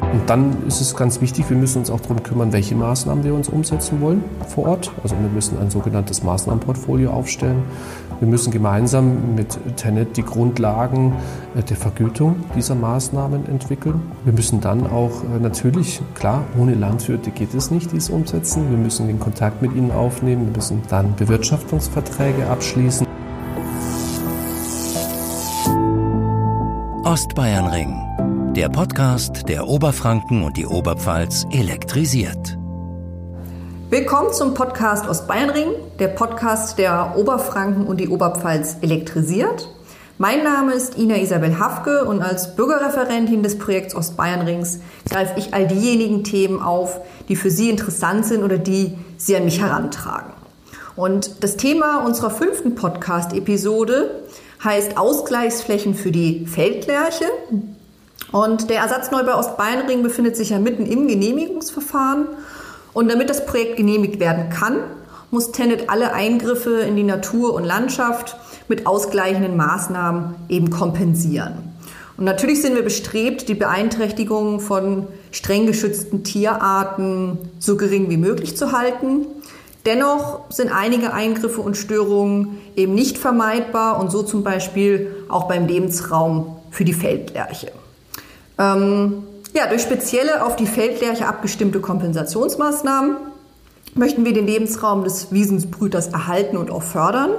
Und dann ist es ganz wichtig, wir müssen uns auch darum kümmern, welche Maßnahmen wir uns umsetzen wollen vor Ort. Also wir müssen ein sogenanntes Maßnahmenportfolio aufstellen. Wir müssen gemeinsam mit Tenet die Grundlagen äh, der Vergütung dieser Maßnahmen entwickeln. Wir müssen dann auch äh, natürlich, klar, ohne Landwirte geht es nicht, dies umsetzen. Wir müssen den Kontakt mit ihnen aufnehmen. Wir müssen dann Bewirtschaftungsverträge abschließen. Ostbayernring, der Podcast, der Oberfranken und die Oberpfalz elektrisiert. Willkommen zum Podcast Ostbayernring, der Podcast, der Oberfranken und die Oberpfalz elektrisiert. Mein Name ist Ina Isabel Hafke und als Bürgerreferentin des Projekts Ostbayernrings greife ich all diejenigen Themen auf, die für Sie interessant sind oder die Sie an mich herantragen. Und das Thema unserer fünften Podcast-Episode heißt Ausgleichsflächen für die Feldlerche. Und der Ersatzneubau Ostbayernring befindet sich ja mitten im Genehmigungsverfahren. Und damit das Projekt genehmigt werden kann, muss Tenet alle Eingriffe in die Natur und Landschaft mit ausgleichenden Maßnahmen eben kompensieren. Und natürlich sind wir bestrebt, die Beeinträchtigungen von streng geschützten Tierarten so gering wie möglich zu halten. Dennoch sind einige Eingriffe und Störungen eben nicht vermeidbar und so zum Beispiel auch beim Lebensraum für die Feldlerche. Ähm, ja, durch spezielle auf die Feldlerche abgestimmte Kompensationsmaßnahmen möchten wir den Lebensraum des Wiesensbrüters erhalten und auch fördern.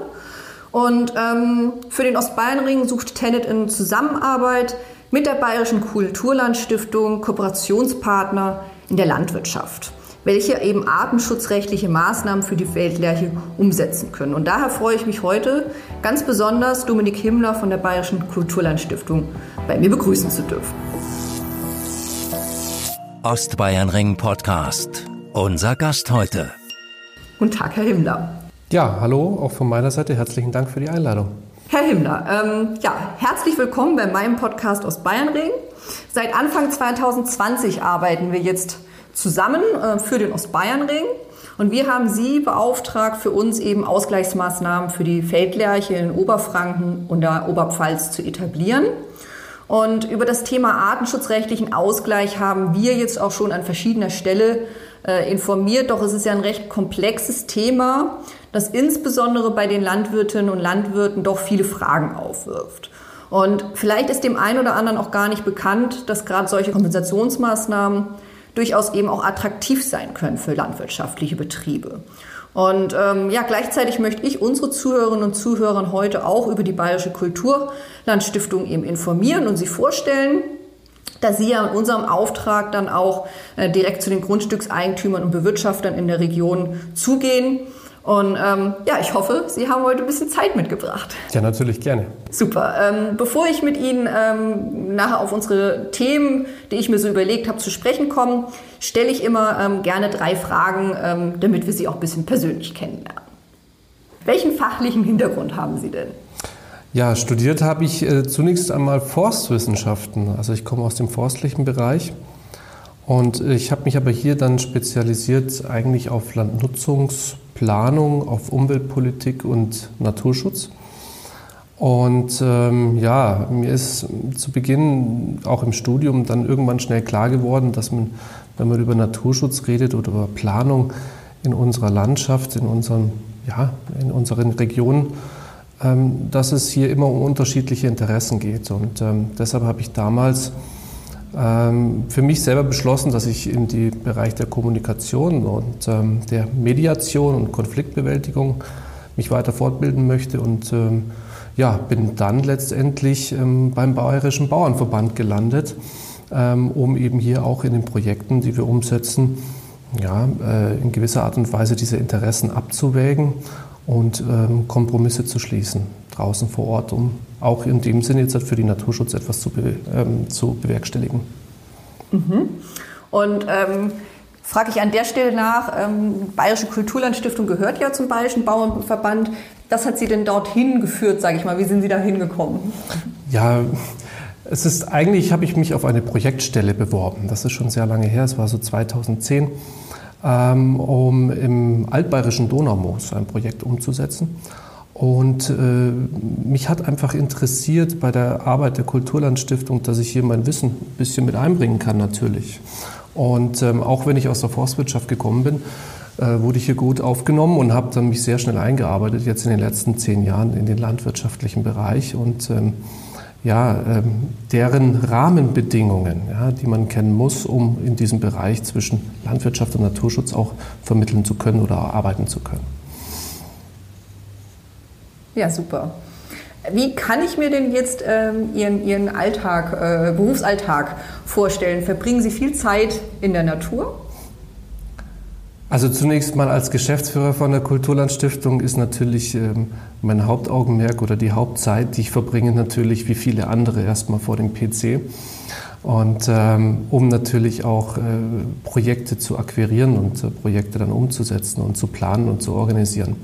Und ähm, für den Ostbayernring sucht Tenet in Zusammenarbeit mit der Bayerischen Kulturlandstiftung Kooperationspartner in der Landwirtschaft welche eben artenschutzrechtliche Maßnahmen für die Feldlerche umsetzen können. Und daher freue ich mich heute ganz besonders, Dominik Himmler von der Bayerischen Kulturlandstiftung bei mir begrüßen zu dürfen. Ostbayernring Podcast. Unser Gast heute. Guten Tag, Herr Himmler. Ja, hallo, auch von meiner Seite herzlichen Dank für die Einladung. Herr Himmler, ähm, ja, herzlich willkommen bei meinem Podcast aus Bayernring. Seit Anfang 2020 arbeiten wir jetzt zusammen äh, für den Ostbayernring. Und wir haben Sie beauftragt, für uns eben Ausgleichsmaßnahmen für die Feldlerche in Oberfranken und der Oberpfalz zu etablieren. Und über das Thema artenschutzrechtlichen Ausgleich haben wir jetzt auch schon an verschiedener Stelle äh, informiert. Doch es ist ja ein recht komplexes Thema, das insbesondere bei den Landwirtinnen und Landwirten doch viele Fragen aufwirft. Und vielleicht ist dem einen oder anderen auch gar nicht bekannt, dass gerade solche Kompensationsmaßnahmen durchaus eben auch attraktiv sein können für landwirtschaftliche Betriebe. Und ähm, ja, gleichzeitig möchte ich unsere Zuhörerinnen und Zuhörer heute auch über die Bayerische Kulturlandstiftung eben informieren und sie vorstellen, da sie ja in unserem Auftrag dann auch äh, direkt zu den Grundstückseigentümern und Bewirtschaftern in der Region zugehen und ähm, ja, ich hoffe, Sie haben heute ein bisschen Zeit mitgebracht. Ja, natürlich gerne. Super. Ähm, bevor ich mit Ihnen ähm, nachher auf unsere Themen, die ich mir so überlegt habe, zu sprechen komme, stelle ich immer ähm, gerne drei Fragen, ähm, damit wir Sie auch ein bisschen persönlich kennenlernen. Welchen fachlichen Hintergrund haben Sie denn? Ja, studiert habe ich äh, zunächst einmal Forstwissenschaften. Also ich komme aus dem forstlichen Bereich. Und ich habe mich aber hier dann spezialisiert eigentlich auf Landnutzungs- Planung, auf Umweltpolitik und Naturschutz. Und ähm, ja, mir ist zu Beginn auch im Studium dann irgendwann schnell klar geworden, dass man, wenn man über Naturschutz redet oder über Planung in unserer Landschaft, in, unseren, ja, in unseren Regionen, ähm, dass es hier immer um unterschiedliche Interessen geht. Und ähm, deshalb habe ich damals für mich selber beschlossen, dass ich in den Bereich der Kommunikation und ähm, der Mediation und Konfliktbewältigung mich weiter fortbilden möchte und ähm, ja, bin dann letztendlich beim Bayerischen Bauernverband gelandet, um eben hier auch in den Projekten, die wir umsetzen, ja, äh, in gewisser Art und Weise diese Interessen abzuwägen und Kompromisse zu schließen draußen vor Ort, um auch in dem Sinne jetzt für die Naturschutz etwas zu, be, ähm, zu bewerkstelligen. Mhm. Und ähm, frage ich an der Stelle nach, ähm, Bayerische Kulturlandstiftung gehört ja zum Bayerischen Bauernverband. Was hat Sie denn dorthin geführt, sage ich mal? Wie sind Sie da hingekommen? Ja, es ist eigentlich, habe ich mich auf eine Projektstelle beworben. Das ist schon sehr lange her, es war so 2010, ähm, um im altbayerischen Donaumoos ein Projekt umzusetzen. Und äh, mich hat einfach interessiert bei der Arbeit der Kulturlandstiftung, dass ich hier mein Wissen ein bisschen mit einbringen kann natürlich. Und ähm, auch wenn ich aus der Forstwirtschaft gekommen bin, äh, wurde ich hier gut aufgenommen und habe dann mich sehr schnell eingearbeitet, jetzt in den letzten zehn Jahren in den landwirtschaftlichen Bereich und ähm, ja, ähm, deren Rahmenbedingungen, ja, die man kennen muss, um in diesem Bereich zwischen Landwirtschaft und Naturschutz auch vermitteln zu können oder arbeiten zu können. Ja, super. Wie kann ich mir denn jetzt ähm, Ihren, Ihren Alltag, äh, Berufsalltag vorstellen? Verbringen Sie viel Zeit in der Natur? Also zunächst mal als Geschäftsführer von der Kulturlandstiftung ist natürlich ähm, mein Hauptaugenmerk oder die Hauptzeit, die ich verbringe, natürlich wie viele andere erstmal vor dem PC. Und ähm, um natürlich auch äh, Projekte zu akquirieren und äh, Projekte dann umzusetzen und zu planen und zu organisieren.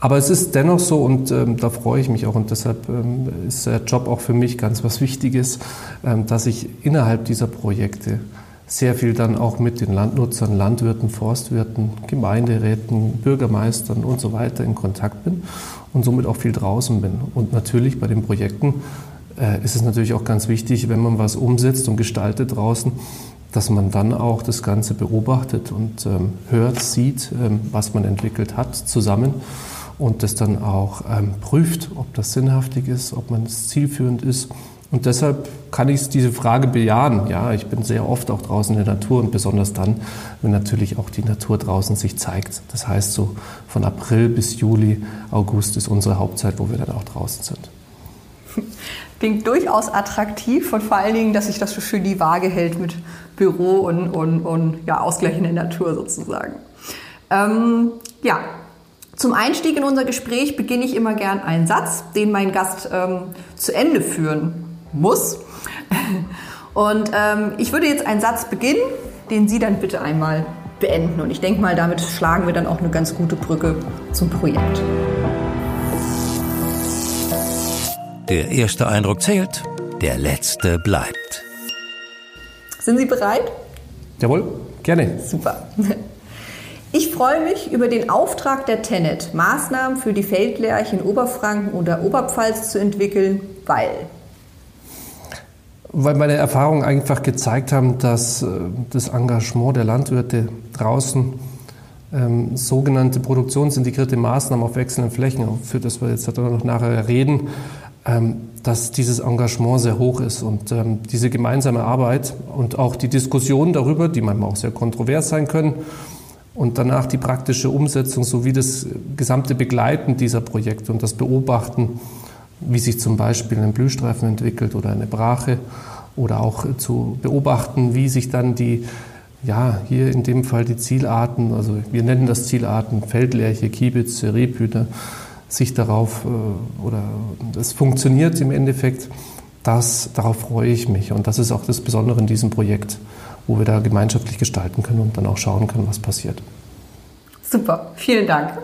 Aber es ist dennoch so und ähm, da freue ich mich auch und deshalb ähm, ist der Job auch für mich ganz was Wichtiges, ähm, dass ich innerhalb dieser Projekte sehr viel dann auch mit den Landnutzern, Landwirten, Forstwirten, Gemeinderäten, Bürgermeistern und so weiter in Kontakt bin und somit auch viel draußen bin. Und natürlich bei den Projekten äh, ist es natürlich auch ganz wichtig, wenn man was umsetzt und gestaltet draußen, dass man dann auch das Ganze beobachtet und ähm, hört, sieht, ähm, was man entwickelt hat, zusammen und das dann auch ähm, prüft, ob das sinnhaftig ist, ob man es zielführend ist und deshalb kann ich diese Frage bejahen. Ja, ich bin sehr oft auch draußen in der Natur und besonders dann, wenn natürlich auch die Natur draußen sich zeigt. Das heißt, so von April bis Juli, August ist unsere Hauptzeit, wo wir dann auch draußen sind. Klingt durchaus attraktiv und vor allen Dingen, dass sich das so schön die Waage hält mit Büro und, und, und ja, Ausgleich in der Natur sozusagen. Ähm, ja, zum Einstieg in unser Gespräch beginne ich immer gern einen Satz, den mein Gast ähm, zu Ende führen muss. Und ähm, ich würde jetzt einen Satz beginnen, den Sie dann bitte einmal beenden. Und ich denke mal, damit schlagen wir dann auch eine ganz gute Brücke zum Projekt. Der erste Eindruck zählt, der letzte bleibt. Sind Sie bereit? Jawohl, gerne. Super. Ich freue mich über den Auftrag der Tenet, Maßnahmen für die Feldlerche in Oberfranken oder Oberpfalz zu entwickeln, weil. Weil meine Erfahrungen einfach gezeigt haben, dass äh, das Engagement der Landwirte draußen ähm, sogenannte produktionsintegrierte Maßnahmen auf wechselnden Flächen, für das wir jetzt noch nachher reden, ähm, dass dieses Engagement sehr hoch ist. Und ähm, diese gemeinsame Arbeit und auch die Diskussionen darüber, die manchmal auch sehr kontrovers sein können, und danach die praktische Umsetzung sowie das gesamte Begleiten dieser Projekte und das Beobachten wie sich zum Beispiel ein Blühstreifen entwickelt oder eine Brache oder auch zu beobachten, wie sich dann die, ja, hier in dem Fall die Zielarten, also wir nennen das Zielarten, Feldlerche, Kiebitze, Rebhühner, sich darauf äh, oder es funktioniert im Endeffekt, das, darauf freue ich mich. Und das ist auch das Besondere in diesem Projekt, wo wir da gemeinschaftlich gestalten können und dann auch schauen können, was passiert. Super, vielen Dank.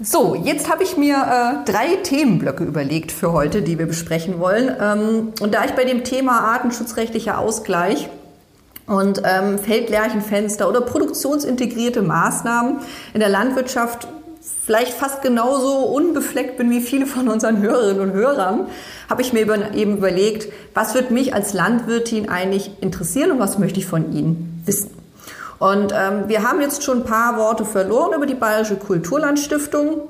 So, jetzt habe ich mir äh, drei Themenblöcke überlegt für heute, die wir besprechen wollen. Ähm, und da ich bei dem Thema artenschutzrechtlicher Ausgleich und ähm, Feldlärchenfenster oder produktionsintegrierte Maßnahmen in der Landwirtschaft vielleicht fast genauso unbefleckt bin wie viele von unseren Hörerinnen und Hörern, habe ich mir eben überlegt, was wird mich als Landwirtin eigentlich interessieren und was möchte ich von Ihnen wissen. Und ähm, wir haben jetzt schon ein paar Worte verloren über die Bayerische Kulturlandstiftung.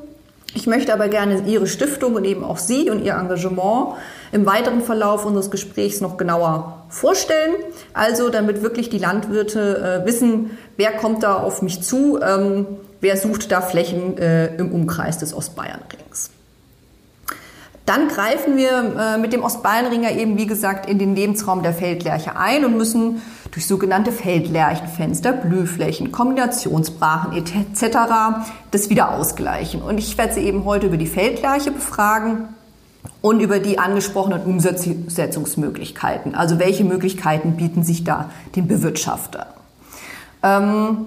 Ich möchte aber gerne Ihre Stiftung und eben auch Sie und Ihr Engagement im weiteren Verlauf unseres Gesprächs noch genauer vorstellen. Also damit wirklich die Landwirte äh, wissen, wer kommt da auf mich zu, ähm, wer sucht da Flächen äh, im Umkreis des Ostbayernrings. Dann greifen wir äh, mit dem Ostbayernringer eben, wie gesagt, in den Lebensraum der Feldlerche ein und müssen durch sogenannte Feldlerchenfenster, Blühflächen, Kombinationsbrachen etc. das wieder ausgleichen. Und ich werde Sie eben heute über die Feldlerche befragen und über die angesprochenen Umsetzungsmöglichkeiten. Also welche Möglichkeiten bieten sich da den Bewirtschaftern? Ähm,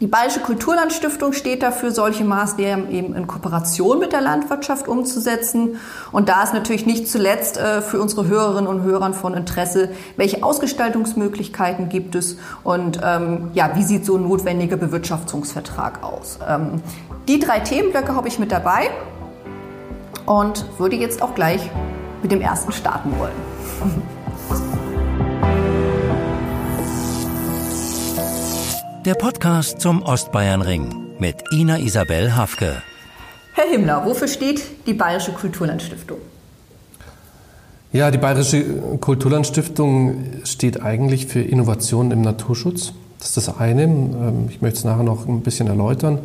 Die Bayerische Kulturlandstiftung steht dafür, solche Maßnahmen eben in Kooperation mit der Landwirtschaft umzusetzen. Und da ist natürlich nicht zuletzt äh, für unsere Hörerinnen und Hörer von Interesse, welche Ausgestaltungsmöglichkeiten gibt es und ähm, ja, wie sieht so ein notwendiger Bewirtschaftungsvertrag aus. Ähm, die drei Themenblöcke habe ich mit dabei und würde jetzt auch gleich mit dem ersten starten wollen. Der Podcast zum Ostbayernring mit Ina Isabel Hafke. Herr Himmler, wofür steht die Bayerische Kulturlandstiftung? Ja, die Bayerische Kulturlandstiftung steht eigentlich für Innovation im Naturschutz. Das ist das eine. Ähm, ich möchte es nachher noch ein bisschen erläutern.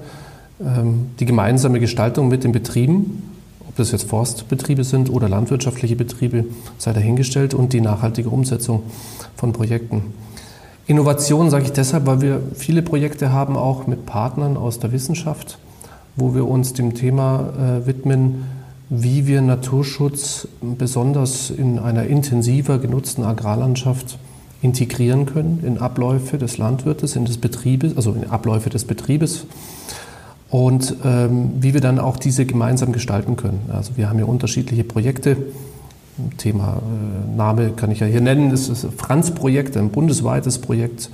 Ähm, die gemeinsame Gestaltung mit den Betrieben, ob das jetzt Forstbetriebe sind oder landwirtschaftliche Betriebe, sei dahingestellt und die nachhaltige Umsetzung von Projekten. Innovation sage ich deshalb, weil wir viele Projekte haben, auch mit Partnern aus der Wissenschaft, wo wir uns dem Thema äh, widmen, wie wir Naturschutz besonders in einer intensiver genutzten Agrarlandschaft integrieren können in Abläufe des Landwirtes, in des Betriebes, also in Abläufe des Betriebes und ähm, wie wir dann auch diese gemeinsam gestalten können. Also wir haben ja unterschiedliche Projekte, Thema äh, Name kann ich ja hier nennen, das ist das Franz-Projekt, ein bundesweites Projekt,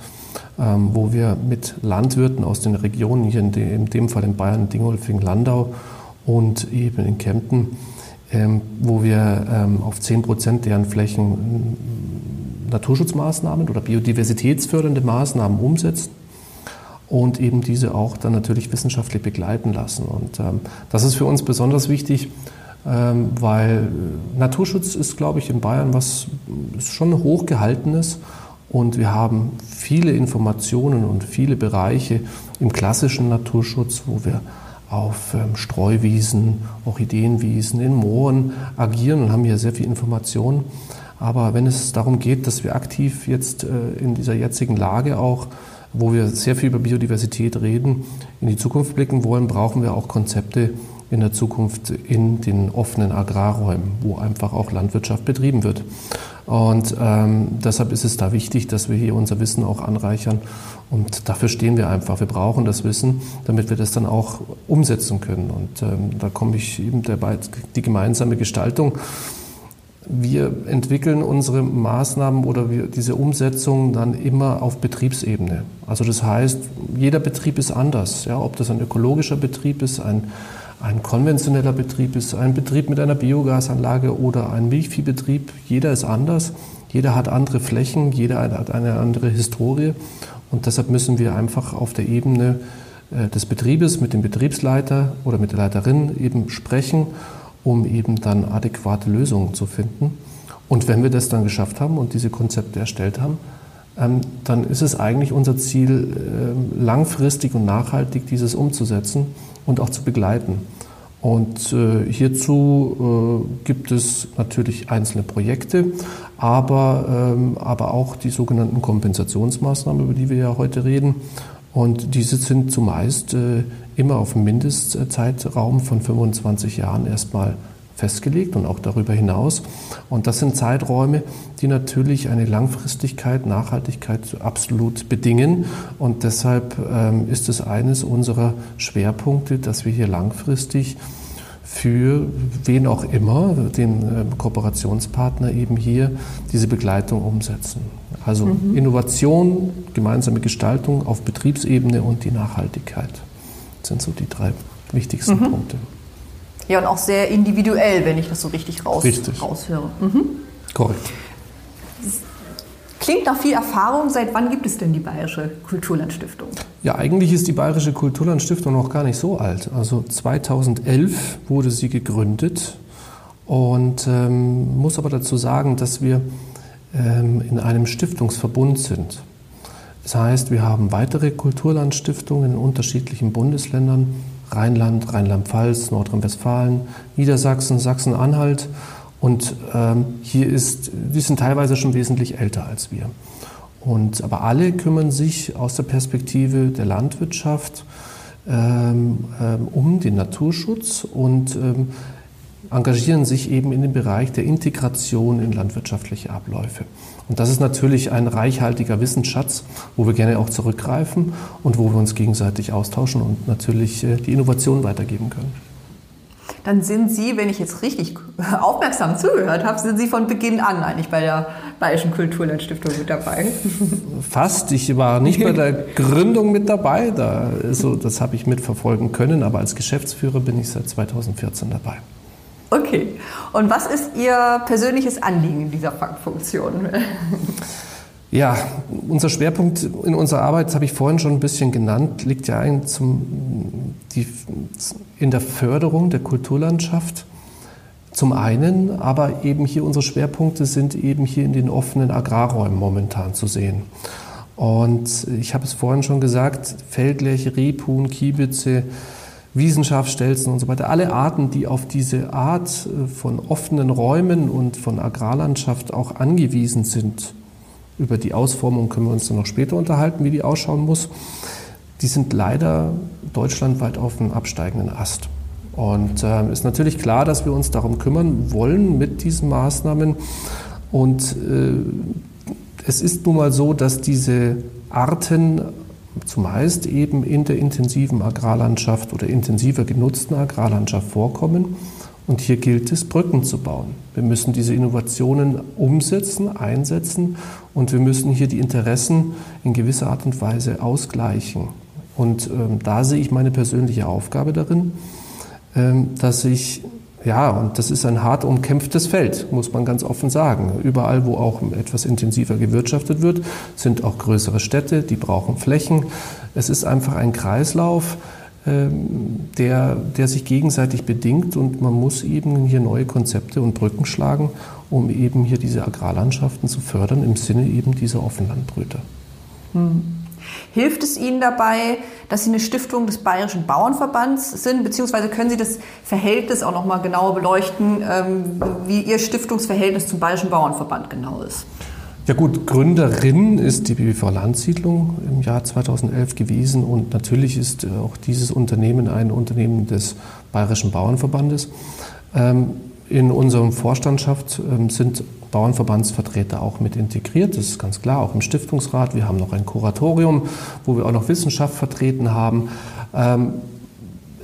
ähm, wo wir mit Landwirten aus den Regionen, hier in, de, in dem Fall in Bayern, Dingolfing, Landau und eben in Kempten, ähm, wo wir ähm, auf 10 Prozent deren Flächen Naturschutzmaßnahmen oder biodiversitätsfördernde Maßnahmen umsetzen und eben diese auch dann natürlich wissenschaftlich begleiten lassen. Und das ist für uns besonders wichtig, weil Naturschutz ist, glaube ich, in Bayern was schon hochgehaltenes und wir haben viele Informationen und viele Bereiche im klassischen Naturschutz, wo wir auf ähm, Streuwiesen, Orchideenwiesen, in Mooren agieren und haben hier sehr viel Informationen. Aber wenn es darum geht, dass wir aktiv jetzt äh, in dieser jetzigen Lage auch, wo wir sehr viel über Biodiversität reden, in die Zukunft blicken wollen, brauchen wir auch Konzepte, in der Zukunft in den offenen Agrarräumen, wo einfach auch Landwirtschaft betrieben wird. Und ähm, deshalb ist es da wichtig, dass wir hier unser Wissen auch anreichern. Und dafür stehen wir einfach. Wir brauchen das Wissen, damit wir das dann auch umsetzen können. Und ähm, da komme ich eben dabei, die gemeinsame Gestaltung. Wir entwickeln unsere Maßnahmen oder wir, diese Umsetzung dann immer auf Betriebsebene. Also das heißt, jeder Betrieb ist anders. Ja, ob das ein ökologischer Betrieb ist, ein ein konventioneller Betrieb ist, ein Betrieb mit einer Biogasanlage oder ein Milchviehbetrieb. Jeder ist anders, jeder hat andere Flächen, jeder hat eine andere Historie und deshalb müssen wir einfach auf der Ebene äh, des Betriebes mit dem Betriebsleiter oder mit der Leiterin eben sprechen, um eben dann adäquate Lösungen zu finden. Und wenn wir das dann geschafft haben und diese Konzepte erstellt haben, ähm, dann ist es eigentlich unser Ziel, ähm, langfristig und nachhaltig dieses umzusetzen und auch zu begleiten. Und äh, hierzu äh, gibt es natürlich einzelne Projekte, aber, ähm, aber auch die sogenannten Kompensationsmaßnahmen, über die wir ja heute reden. Und diese sind zumeist äh, immer auf einem Mindestzeitraum von 25 Jahren erstmal festgelegt und auch darüber hinaus. Und das sind Zeiträume, die natürlich eine Langfristigkeit, Nachhaltigkeit absolut bedingen. Und deshalb ähm, ist es eines unserer Schwerpunkte, dass wir hier langfristig für wen auch immer, den äh, Kooperationspartner eben hier diese Begleitung umsetzen. Also mhm. Innovation, gemeinsame Gestaltung auf Betriebsebene und die Nachhaltigkeit sind so die drei wichtigsten mhm. Punkte. Ja, und auch sehr individuell, wenn ich das so richtig, raus, richtig. raushöre. Mhm. Korrekt. Klingt nach viel Erfahrung. Seit wann gibt es denn die Bayerische Kulturlandstiftung? Ja, eigentlich ist die Bayerische Kulturlandstiftung noch gar nicht so alt. Also 2011 wurde sie gegründet und ähm, muss aber dazu sagen, dass wir ähm, in einem Stiftungsverbund sind. Das heißt, wir haben weitere Kulturlandstiftungen in unterschiedlichen Bundesländern Rheinland, Rheinland-Pfalz, Nordrhein-Westfalen, Niedersachsen, Sachsen-Anhalt. Und ähm, hier ist, die sind teilweise schon wesentlich älter als wir. Und, aber alle kümmern sich aus der Perspektive der Landwirtschaft ähm, ähm, um den Naturschutz und ähm, engagieren sich eben in dem Bereich der Integration in landwirtschaftliche Abläufe. Und das ist natürlich ein reichhaltiger Wissensschatz, wo wir gerne auch zurückgreifen und wo wir uns gegenseitig austauschen und natürlich äh, die Innovation weitergeben können. Dann sind Sie, wenn ich jetzt richtig aufmerksam zugehört habe, sind Sie von Beginn an eigentlich bei der Bayerischen Kulturlandstiftung mit dabei. Fast. Ich war nicht bei der Gründung mit dabei. Da, so, das habe ich mitverfolgen können, aber als Geschäftsführer bin ich seit 2014 dabei. Okay. Und was ist Ihr persönliches Anliegen in dieser Funktion? Ja, unser Schwerpunkt in unserer Arbeit, das habe ich vorhin schon ein bisschen genannt, liegt ja ein zum, die, in der Förderung der Kulturlandschaft. Zum einen, aber eben hier unsere Schwerpunkte sind eben hier in den offenen Agrarräumen momentan zu sehen. Und ich habe es vorhin schon gesagt, Feldlärche, Rebhuhn, Kiebitze, Wiesenschaf, Stelzen und so weiter. Alle Arten, die auf diese Art äh, von offenen Räumen und von Agrarlandschaft auch angewiesen sind. Über die Ausformung können wir uns dann noch später unterhalten, wie die ausschauen muss. Die sind leider deutschlandweit auf einem absteigenden Ast. Und äh, ist natürlich klar, dass wir uns darum kümmern wollen mit diesen Maßnahmen. Und äh, es ist nun mal so, dass diese Arten zumeist eben in der intensiven Agrarlandschaft oder intensiver genutzten Agrarlandschaft vorkommen. Und hier gilt es, Brücken zu bauen. Wir müssen diese Innovationen umsetzen, einsetzen und wir müssen hier die Interessen in gewisser Art und Weise ausgleichen. Und ähm, da sehe ich meine persönliche Aufgabe darin, ähm, dass ich ja, und das ist ein hart umkämpftes Feld, muss man ganz offen sagen. Überall, wo auch etwas intensiver gewirtschaftet wird, sind auch größere Städte, die brauchen Flächen. Es ist einfach ein Kreislauf, ähm, der, der sich gegenseitig bedingt und man muss eben hier neue Konzepte und Brücken schlagen, um eben hier diese Agrarlandschaften zu fördern im Sinne eben dieser Offenlandbrüter. Hm. Hilft es Ihnen dabei, dass Sie eine Stiftung des Bayerischen Bauernverbands sind, beziehungsweise können Sie das Verhältnis auch noch mal genauer beleuchten, ähm, wie Ihr Stiftungsverhältnis zum Bayerischen Bauernverband genau ist? Ja gut, Gründerin ist die BBV Landsiedlung im Jahr 2011 gewesen und natürlich ist auch dieses Unternehmen ein Unternehmen des Bayerischen Bauernverbandes. Ähm, in unserem Vorstandschaft ähm, sind Bauernverbandsvertreter auch mit integriert. Das ist ganz klar, auch im Stiftungsrat. Wir haben noch ein Kuratorium, wo wir auch noch Wissenschaft vertreten haben. Ähm,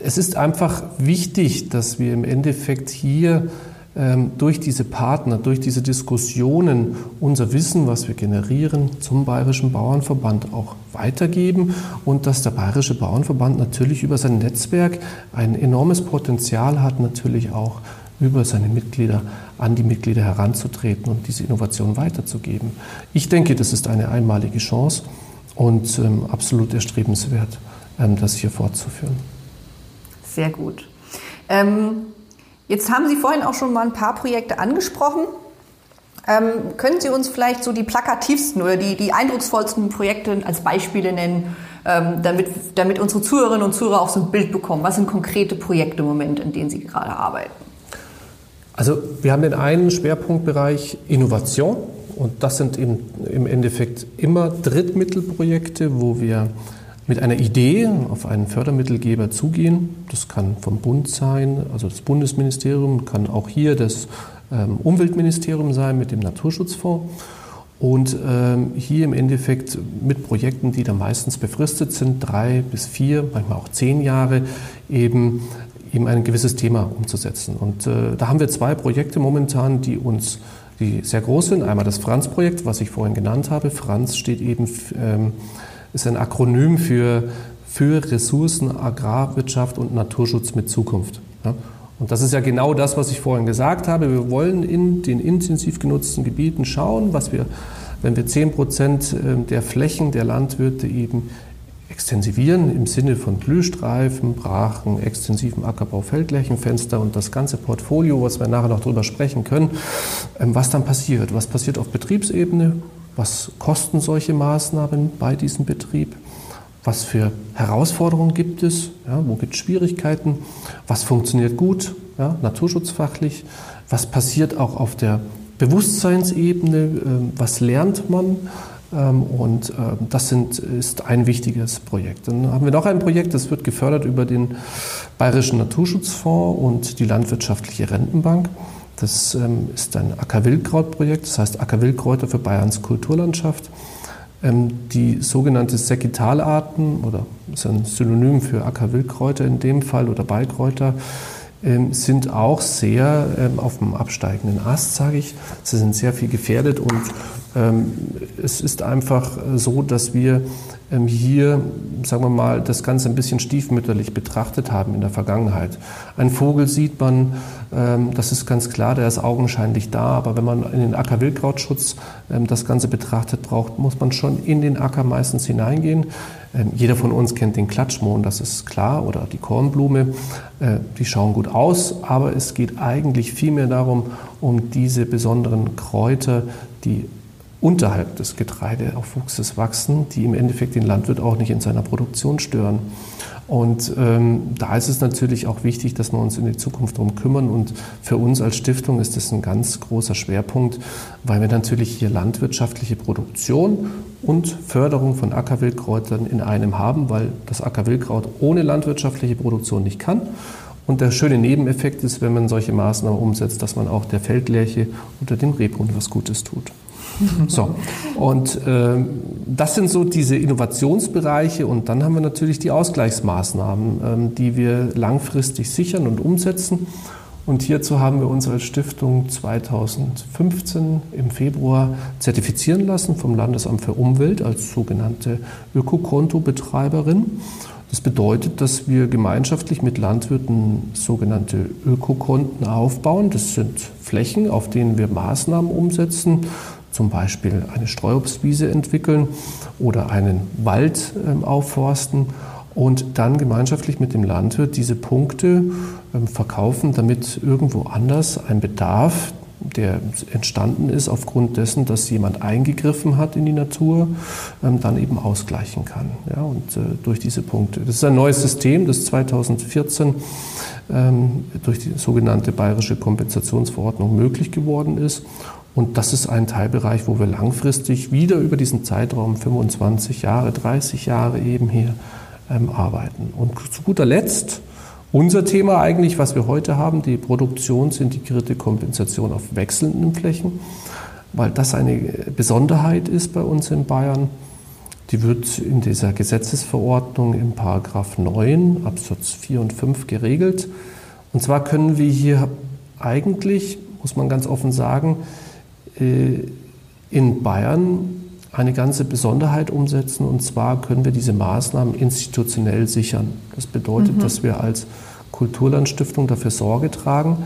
es ist einfach wichtig, dass wir im Endeffekt hier ähm, durch diese Partner, durch diese Diskussionen unser Wissen, was wir generieren, zum Bayerischen Bauernverband auch weitergeben und dass der Bayerische Bauernverband natürlich über sein Netzwerk ein enormes Potenzial hat, natürlich auch über seine Mitglieder an die Mitglieder heranzutreten und diese Innovation weiterzugeben. Ich denke, das ist eine einmalige Chance und ähm, absolut erstrebenswert, ähm, das hier fortzuführen. Sehr gut. Ähm, jetzt haben Sie vorhin auch schon mal ein paar Projekte angesprochen. Ähm, können Sie uns vielleicht so die plakativsten oder die, die eindrucksvollsten Projekte als Beispiele nennen, ähm, damit, damit unsere Zuhörerinnen und Zuhörer auch so ein Bild bekommen? Was sind konkrete Projekte im Moment, in denen Sie gerade arbeiten? Also wir haben den einen Schwerpunktbereich Innovation und das sind im, im Endeffekt immer Drittmittelprojekte, wo wir mit einer Idee auf einen Fördermittelgeber zugehen. Das kann vom Bund sein, also das Bundesministerium, kann auch hier das ähm, Umweltministerium sein mit dem Naturschutzfonds. Und ähm, hier im Endeffekt mit Projekten, die dann meistens befristet sind, drei bis vier, manchmal auch zehn Jahre, eben eben ein gewisses Thema umzusetzen. Und äh, da haben wir zwei Projekte momentan, die uns die sehr groß sind. Einmal das Franz-Projekt, was ich vorhin genannt habe. Franz steht eben, ähm, ist ein Akronym für, für Ressourcen, Agrarwirtschaft und Naturschutz mit Zukunft. Ja? Und das ist ja genau das, was ich vorhin gesagt habe. Wir wollen in den intensiv genutzten Gebieten schauen, was wir, wenn wir 10 Prozent äh, der Flächen der Landwirte eben extensivieren im Sinne von Blühstreifen, Brachen, extensiven Ackerbau, Feldlärchenfenster und das ganze Portfolio, was wir nachher noch darüber sprechen können, ähm, was dann passiert. Was passiert auf Betriebsebene? Was kosten solche Maßnahmen bei diesem Betrieb? Was für Herausforderungen gibt es? Ja, wo gibt es Schwierigkeiten? Was funktioniert gut, ja, naturschutzfachlich? Was passiert auch auf der Bewusstseinsebene? Ähm, was lernt man? Ähm, und ähm, das sind, ist ein wichtiges Projekt. Dann haben wir noch ein Projekt, das wird gefördert über den Bayerischen Naturschutzfonds und die Landwirtschaftliche Rentenbank. Das ähm, ist ein Ackerwildkrautprojekt, das heißt Ackerwildkräuter für Bayerns Kulturlandschaft. Die sogenannte Sekitalarten oder ist ein Synonym für Ackerwildkräuter in dem Fall oder Beikräuter sind auch sehr auf dem absteigenden Ast, sage ich. Sie sind sehr viel gefährdet und ähm, es ist einfach so, dass wir ähm, hier, sagen wir mal, das Ganze ein bisschen stiefmütterlich betrachtet haben in der Vergangenheit. Ein Vogel sieht man, ähm, das ist ganz klar, der ist augenscheinlich da, aber wenn man in den Ackerwildkrautschutz das Ganze betrachtet braucht, muss man schon in den Acker meistens hineingehen. Jeder von uns kennt den Klatschmohn, das ist klar, oder die Kornblume. Äh, die schauen gut aus, aber es geht eigentlich vielmehr darum, um diese besonderen Kräuter, die unterhalb des Getreideaufwuchses wachsen, die im Endeffekt den Landwirt auch nicht in seiner Produktion stören. Und ähm, da ist es natürlich auch wichtig, dass wir uns in die Zukunft darum kümmern. Und für uns als Stiftung ist das ein ganz großer Schwerpunkt, weil wir natürlich hier landwirtschaftliche Produktion und Förderung von Ackerwildkräutern in einem haben, weil das Ackerwildkraut ohne landwirtschaftliche Produktion nicht kann. Und der schöne Nebeneffekt ist, wenn man solche Maßnahmen umsetzt, dass man auch der Feldlerche oder dem Rebhuhn was Gutes tut. So, und äh, das sind so diese Innovationsbereiche und dann haben wir natürlich die Ausgleichsmaßnahmen, ähm, die wir langfristig sichern und umsetzen. Und hierzu haben wir uns als Stiftung 2015 im Februar zertifizieren lassen vom Landesamt für Umwelt als sogenannte Ökokonto-Betreiberin. Das bedeutet, dass wir gemeinschaftlich mit Landwirten sogenannte Ökokonten aufbauen. Das sind Flächen, auf denen wir Maßnahmen umsetzen, zum Beispiel eine Streuobstwiese entwickeln oder einen Wald ähm, aufforsten und dann gemeinschaftlich mit dem Landwirt diese Punkte ähm, verkaufen, damit irgendwo anders ein Bedarf, der entstanden ist aufgrund dessen, dass jemand eingegriffen hat in die Natur, ähm, dann eben ausgleichen kann. Ja, und äh, durch diese Punkte. Das ist ein neues System, das 2014 durch die sogenannte Bayerische Kompensationsverordnung möglich geworden ist. Und das ist ein Teilbereich, wo wir langfristig wieder über diesen Zeitraum 25 Jahre, 30 Jahre eben hier ähm, arbeiten. Und zu guter Letzt unser Thema eigentlich, was wir heute haben, die produktionsintegrierte Kompensation auf wechselnden Flächen, weil das eine Besonderheit ist bei uns in Bayern. Die wird in dieser Gesetzesverordnung im Paragraph 9 Absatz 4 und 5 geregelt. Und zwar können wir hier eigentlich, muss man ganz offen sagen, in Bayern eine ganze Besonderheit umsetzen. Und zwar können wir diese Maßnahmen institutionell sichern. Das bedeutet, mhm. dass wir als Kulturlandstiftung dafür Sorge tragen,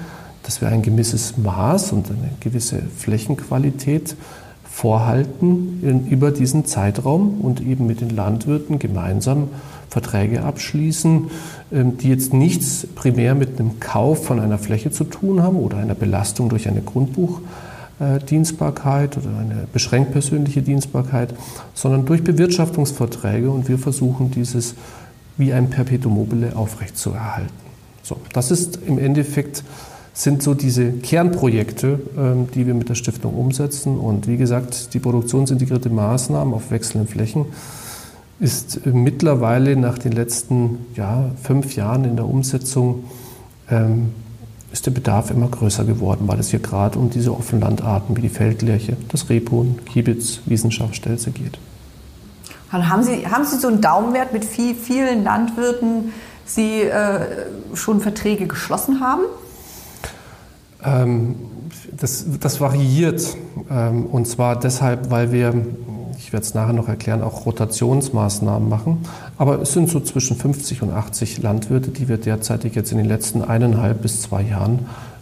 dass wir ein gewisses Maß und eine gewisse Flächenqualität vorhalten in, über diesen Zeitraum und eben mit den Landwirten gemeinsam Verträge abschließen, ähm, die jetzt nichts primär mit einem Kauf von einer Fläche zu tun haben oder einer Belastung durch eine Grundbuch. Äh, Dienstbarkeit oder eine beschränkt persönliche Dienstbarkeit, sondern durch Bewirtschaftungsverträge und wir versuchen dieses wie ein Perpetuum mobile aufrechtzuerhalten. So, das ist im Endeffekt sind so diese Kernprojekte, ähm, die wir mit der Stiftung umsetzen. Und wie gesagt, die produktionsintegrierte Maßnahmen auf wechselnden Flächen ist mittlerweile nach den letzten ja, fünf Jahren in der Umsetzung ähm, ist der Bedarf immer größer geworden, weil es hier gerade um diese Offenlandarten wie die Feldlerche, das Rebhuhn, Kiebitz, Wiesenschafstelze geht. Haben Sie, haben Sie so einen Daumenwert mit viel, vielen Landwirten, Sie äh, schon Verträge geschlossen haben? Ähm, das, das, variiert. Ähm, und zwar deshalb, weil wir ich werde es nachher noch erklären, auch Rotationsmaßnahmen machen. Aber es sind so zwischen 50 und 80 Landwirte, die wir derzeitig jetzt in den letzten eineinhalb bis zwei Jahren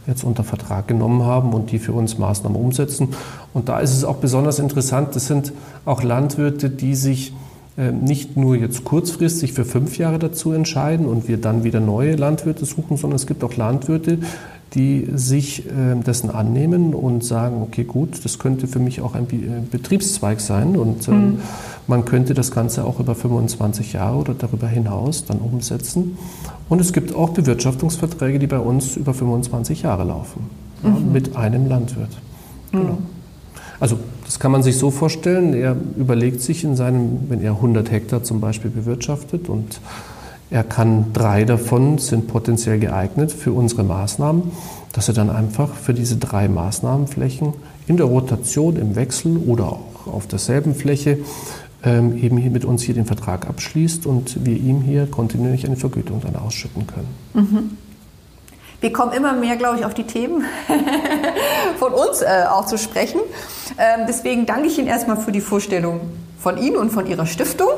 jetzt unter Vertrag genommen haben und die für uns Maßnahmen umsetzen. Und da ist es auch besonders interessant, das sind auch Landwirte, die sich äh, nicht nur jetzt kurzfristig für fünf Jahre dazu entscheiden und wir dann wieder neue Landwirte suchen, sondern es gibt auch Landwirte, die sich äh, dessen annehmen und sagen, okay, gut, das könnte für mich auch ein äh, Betriebszweig sein und ähm, mhm. man könnte das Ganze auch über 25 Jahre oder darüber hinaus dann umsetzen. Und es gibt auch Bewirtschaftungsverträge, die bei uns über 25 Jahre laufen, mhm. ja, mit einem Landwirt. Genau. Mhm. Also das kann man sich so vorstellen, er überlegt sich in seinem, wenn er 100 Hektar zum Beispiel bewirtschaftet und er kann drei davon sind potenziell geeignet für unsere Maßnahmen, dass er dann einfach für diese drei Maßnahmenflächen in der Rotation, im Wechsel oder auch auf derselben Fläche ähm, eben hier mit uns hier den Vertrag abschließt und wir ihm hier kontinuierlich eine Vergütung dann ausschütten können. Mhm. Wir kommen immer mehr, glaube ich, auf die Themen von uns äh, auch zu sprechen. Ähm, deswegen danke ich Ihnen erstmal für die Vorstellung von Ihnen und von Ihrer Stiftung.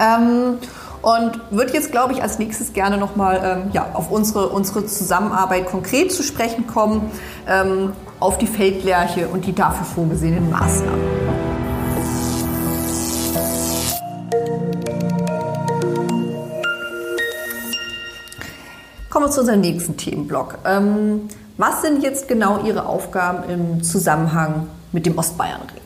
Ähm, und würde jetzt, glaube ich, als nächstes gerne nochmal ähm, ja, auf unsere, unsere Zusammenarbeit konkret zu sprechen kommen, ähm, auf die Feldlerche und die dafür vorgesehenen Maßnahmen. Kommen wir zu unserem nächsten Themenblock. Ähm, was sind jetzt genau Ihre Aufgaben im Zusammenhang mit dem Ostbayernring?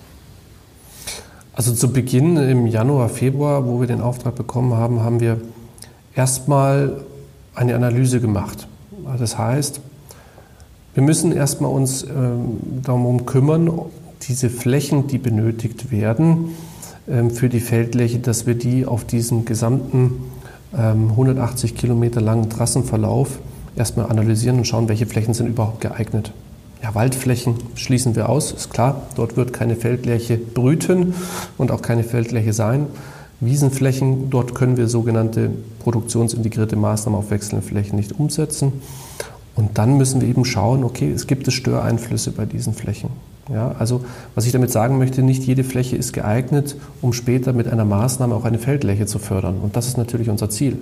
Also zu Beginn im Januar, Februar, wo wir den Auftrag bekommen haben, haben wir erstmal eine Analyse gemacht. Das heißt, wir müssen erstmal uns ähm, darum kümmern, diese Flächen, die benötigt werden ähm, für die Feldfläche, dass wir die auf diesem gesamten ähm, 180 Kilometer langen Trassenverlauf erstmal analysieren und schauen, welche Flächen sind überhaupt geeignet. Ja, Waldflächen schließen wir aus, ist klar. Dort wird keine Feldlerche brüten und auch keine Feldlerche sein. Wiesenflächen, dort können wir sogenannte produktionsintegrierte Maßnahmen auf wechselnden Flächen nicht umsetzen. Und dann müssen wir eben schauen, okay, es gibt es Störeinflüsse bei diesen Flächen. Ja, also was ich damit sagen möchte, nicht jede Fläche ist geeignet, um später mit einer Maßnahme auch eine Feldfläche zu fördern. Und das ist natürlich unser Ziel.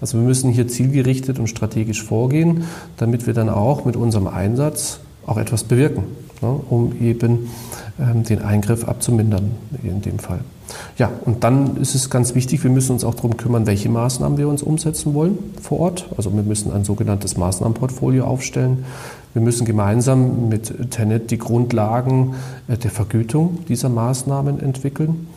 Also wir müssen hier zielgerichtet und strategisch vorgehen, damit wir dann auch mit unserem Einsatz auch etwas bewirken, ne, um eben ähm, den Eingriff abzumindern in dem Fall. Ja, und dann ist es ganz wichtig, wir müssen uns auch darum kümmern, welche Maßnahmen wir uns umsetzen wollen vor Ort. Also wir müssen ein sogenanntes Maßnahmenportfolio aufstellen. Wir müssen gemeinsam mit Tenet die Grundlagen äh, der Vergütung dieser Maßnahmen entwickeln.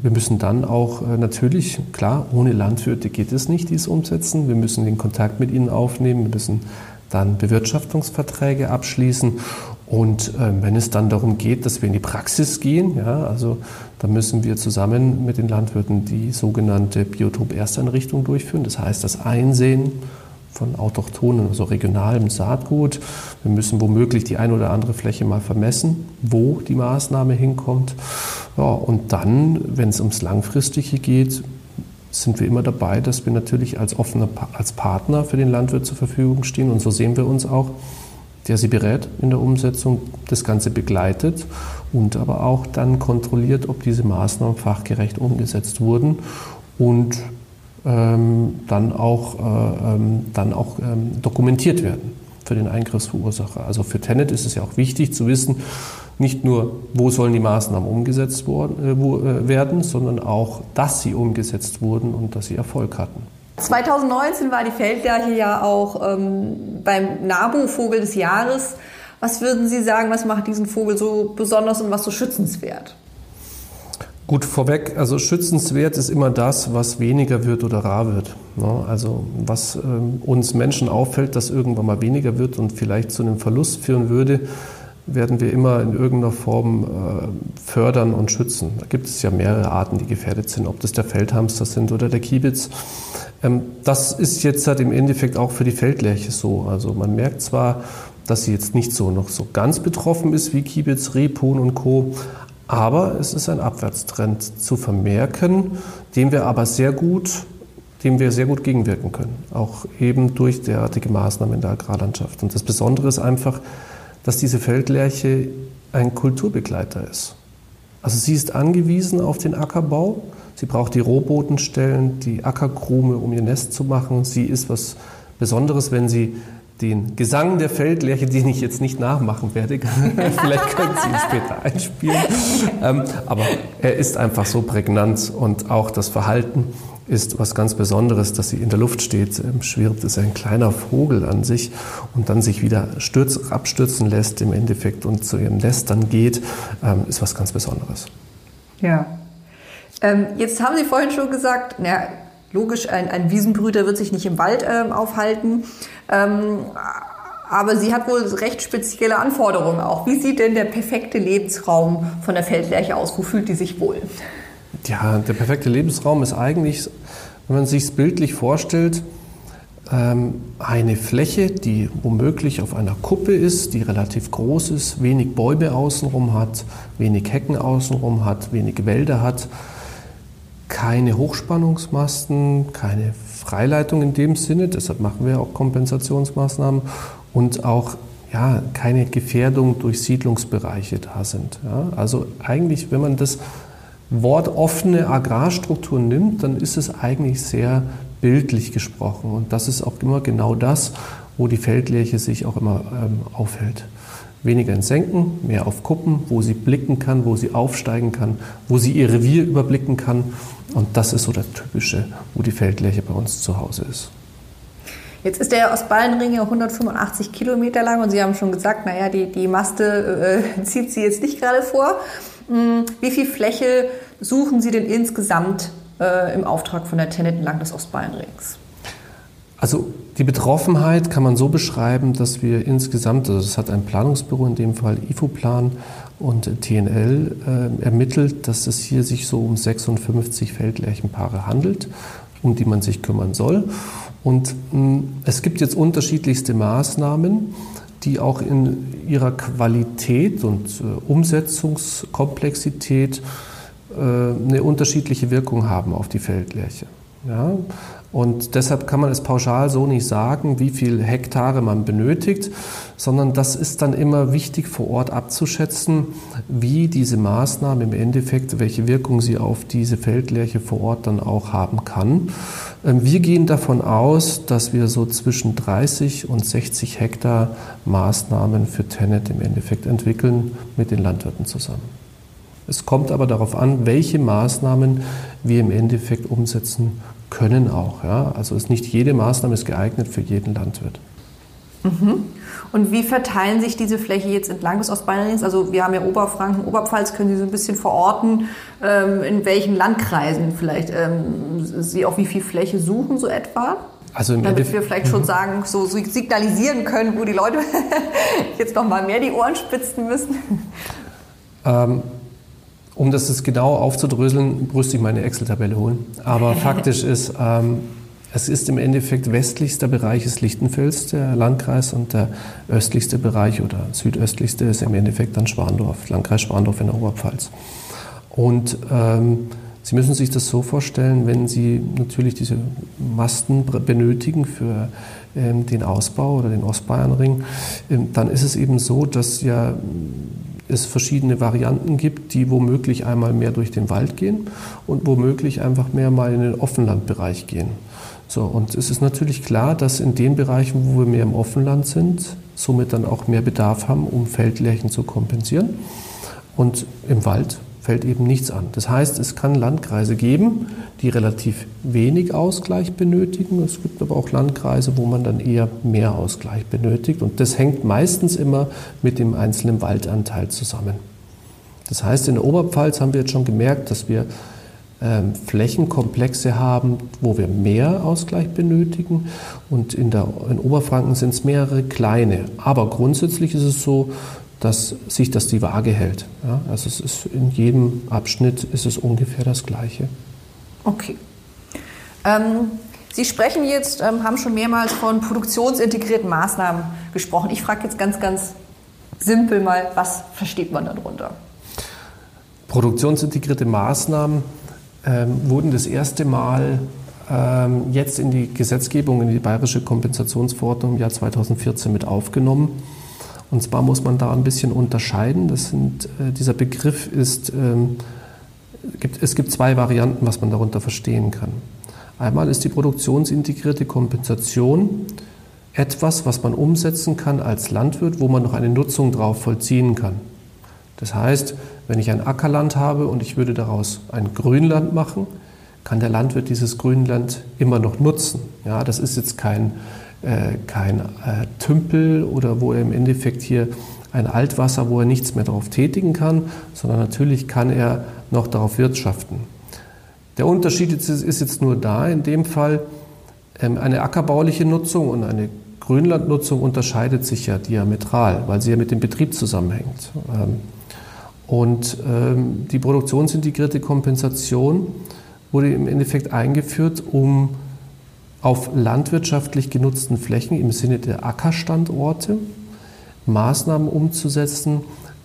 Wir müssen dann auch äh, natürlich, klar, ohne Landwirte geht es nicht, dies umsetzen. Wir müssen den Kontakt mit ihnen aufnehmen. Wir müssen dann Bewirtschaftungsverträge abschließen. Und äh, wenn es dann darum geht, dass wir in die Praxis gehen, ja, also da müssen wir zusammen mit den Landwirten die sogenannte Biotop-Ersteinrichtung durchführen. Das heißt, das Einsehen von autochthonen, also regionalem Saatgut. Wir müssen womöglich die ein oder andere Fläche mal vermessen, wo die Maßnahme hinkommt. Ja, und dann, wenn es ums Langfristige geht, sind wir immer dabei, dass wir natürlich als offener als Partner für den Landwirt zur Verfügung stehen. Und so sehen wir uns auch, der sie berät in der Umsetzung, das Ganze begleitet und aber auch dann kontrolliert, ob diese Maßnahmen fachgerecht umgesetzt wurden und ähm, dann auch, äh, ähm, dann auch ähm, dokumentiert werden für den Eingriffsverursacher. Also für Tenet ist es ja auch wichtig zu wissen, nicht nur, wo sollen die Maßnahmen umgesetzt worden, äh, äh, werden, sondern auch, dass sie umgesetzt wurden und dass sie Erfolg hatten. 2019 war die Feldlerche ja auch ähm, beim NABU Vogel des Jahres. Was würden Sie sagen, was macht diesen Vogel so besonders und was so schützenswert? Gut, vorweg, also schützenswert ist immer das, was weniger wird oder rar wird. Ne? Also was ähm, uns Menschen auffällt, dass irgendwann mal weniger wird und vielleicht zu einem Verlust führen würde, werden wir immer in irgendeiner Form äh, fördern und schützen. Da gibt es ja mehrere Arten, die gefährdet sind, ob das der Feldhamster sind oder der Kiebitz. Ähm, das ist jetzt halt im Endeffekt auch für die Feldlerche so. Also man merkt zwar, dass sie jetzt nicht so noch so ganz betroffen ist wie Kiebitz, Rebhuhn und Co., aber es ist ein Abwärtstrend zu vermerken, dem wir aber sehr gut dem wir sehr gut gegenwirken können, auch eben durch derartige Maßnahmen in der Agrarlandschaft. Und das Besondere ist einfach, dass diese Feldlerche ein Kulturbegleiter ist. Also sie ist angewiesen auf den Ackerbau. Sie braucht die Rohbodenstellen, die Ackerkrume, um ihr Nest zu machen. Sie ist was Besonderes, wenn sie den Gesang der Feldlerche, den ich jetzt nicht nachmachen werde, vielleicht können Sie ihn später einspielen, ähm, aber er ist einfach so prägnant und auch das Verhalten ist was ganz Besonderes, dass sie in der Luft steht, ähm, schwirrt, ist ein kleiner Vogel an sich und dann sich wieder stürz, abstürzen lässt im Endeffekt und zu ihrem Nest dann geht, ähm, ist was ganz Besonderes. Ja. Ähm, jetzt haben Sie vorhin schon gesagt, na, logisch, ein, ein Wiesenbrüter wird sich nicht im Wald ähm, aufhalten. Ähm, Aber sie hat wohl recht spezielle Anforderungen auch. Wie sieht denn der perfekte Lebensraum von der Feldlerche aus? Wo fühlt die sich wohl? Ja, der perfekte Lebensraum ist eigentlich, wenn man sich es bildlich vorstellt, ähm, eine Fläche, die womöglich auf einer Kuppe ist, die relativ groß ist, wenig Bäume außenrum hat, wenig Hecken außenrum hat, wenig Wälder hat, keine Hochspannungsmasten, keine Freileitung in dem Sinne, deshalb machen wir auch Kompensationsmaßnahmen und auch ja, keine Gefährdung durch Siedlungsbereiche da sind. Ja. Also eigentlich, wenn man das Wort offene Agrarstruktur nimmt, dann ist es eigentlich sehr bildlich gesprochen. Und das ist auch immer genau das, wo die Feldlerche sich auch immer ähm, aufhält. Weniger in Senken, mehr auf Kuppen, wo sie blicken kann, wo sie aufsteigen kann, wo sie ihr Revier überblicken kann. Und das ist so das Typische, wo die Feldlerche bei uns zu Hause ist. Jetzt ist der Ostballenring ja 185 Kilometer lang und Sie haben schon gesagt, naja, die, die Maste äh, zieht Sie jetzt nicht gerade vor. Hm, wie viel Fläche suchen Sie denn insgesamt äh, im Auftrag von der Tennet entlang des Ostballenrings? Also die Betroffenheit kann man so beschreiben, dass wir insgesamt, also das hat ein Planungsbüro, in dem Fall IFO-Plan und TNL äh, ermittelt, dass es hier sich so um 56 Feldlärchenpaare handelt, um die man sich kümmern soll. Und mh, hm, es gibt jetzt unterschiedlichste Maßnahmen, die auch in ihrer Qualität und äh, Umsetzungskomplexität äh, eine unterschiedliche Wirkung haben auf die Feldlerche. Ja? Und deshalb kann man es pauschal so nicht sagen, wie viel Hektare man benötigt, sondern das ist dann immer wichtig vor Ort abzuschätzen, wie diese Maßnahme im Endeffekt, welche Wirkung sie auf diese Feldlerche vor Ort dann auch haben kann. Ähm, wir gehen davon aus, dass wir so zwischen 30 und 60 Hektar Maßnahmen für Tenet im Endeffekt entwickeln mit den Landwirten zusammen. Es kommt aber darauf an, welche Maßnahmen wir im Endeffekt umsetzen können auch. Ja? Also ist nicht jede Maßnahme ist geeignet für jeden Landwirt. Mhm. Und wie verteilen sich diese Fläche jetzt entlang des Ostbayerns? Also wir haben ja Oberfranken, Oberpfalz, können Sie so ein bisschen verorten, ähm, in welchen Landkreisen vielleicht ähm, Sie auch wie viel Fläche suchen, so etwa? Also Damit Endeffekt, wir vielleicht schon mhm. sagen, so signalisieren können, wo die Leute jetzt noch mal mehr die Ohren spitzen müssen. Ähm, um das jetzt genau aufzudröseln, müsste ich meine Excel-Tabelle holen. Aber faktisch ist, ähm, es ist im Endeffekt westlichster Bereich ist Lichtenfels, der Landkreis, und der östlichste Bereich oder südöstlichste ist im Endeffekt dann Schwandorf, Landkreis Schwandorf in der Oberpfalz. Und ähm, Sie müssen sich das so vorstellen, wenn Sie natürlich diese Masten benötigen für ähm, den Ausbau oder den Ostbayernring, ähm, dann ist es eben so, dass ja es verschiedene Varianten gibt, die womöglich einmal mehr durch den Wald gehen und womöglich einfach mehr mal in den Offenlandbereich gehen. So, und es ist natürlich klar, dass in den Bereichen, wo wir mehr im Offenland sind, somit dann auch mehr Bedarf haben, um Feldlärchen zu kompensieren. Und im Wald fällt eben nichts an. Das heißt, es kann Landkreise geben, die relativ wenig Ausgleich benötigen. Es gibt aber auch Landkreise, wo man dann eher mehr Ausgleich benötigt. Und das hängt meistens immer mit dem einzelnen Waldanteil zusammen. Das heißt, in der Oberpfalz haben wir jetzt schon gemerkt, dass wir ähm, Flächenkomplexe haben, wo wir mehr Ausgleich benötigen. Und in, der, in Oberfranken sind es mehrere kleine. Aber grundsätzlich ist es so, dass sich das die Waage hält. Ja, also es ist in jedem Abschnitt ist es ungefähr das Gleiche. Okay. Ähm, Sie sprechen jetzt, ähm, haben schon mehrmals von produktionsintegrierten Maßnahmen gesprochen. Ich frage jetzt ganz, ganz simpel mal, was versteht man darunter? Produktionsintegrierte Maßnahmen ähm, wurden das erste Mal ähm, jetzt in die Gesetzgebung, in die Bayerische Kompensationsverordnung im Jahr 2014 mit aufgenommen. Und zwar muss man da ein bisschen unterscheiden. Sind, äh, dieser Begriff ist, ähm, es gibt zwei Varianten, was man darunter verstehen kann. Einmal ist die produktionsintegrierte Kompensation etwas, was man umsetzen kann als Landwirt, wo man noch eine Nutzung drauf vollziehen kann. Das heißt, wenn ich ein Ackerland habe und ich würde daraus ein Grünland machen, kann der Landwirt dieses Grünland immer noch nutzen. Ja, das ist jetzt kein kein äh, Tümpel oder wo er im Endeffekt hier ein Altwasser, wo er nichts mehr darauf tätigen kann, sondern natürlich kann er noch darauf wirtschaften. Der Unterschied ist jetzt nur da, in dem Fall ähm, eine ackerbauliche Nutzung und eine Grünlandnutzung unterscheidet sich ja diametral, weil sie ja mit dem Betrieb zusammenhängt. Ähm, und ähm, die produktionsintegrierte Kompensation wurde im Endeffekt eingeführt, um auf landwirtschaftlich genutzten Flächen im Sinne der Ackerstandorte Maßnahmen umzusetzen,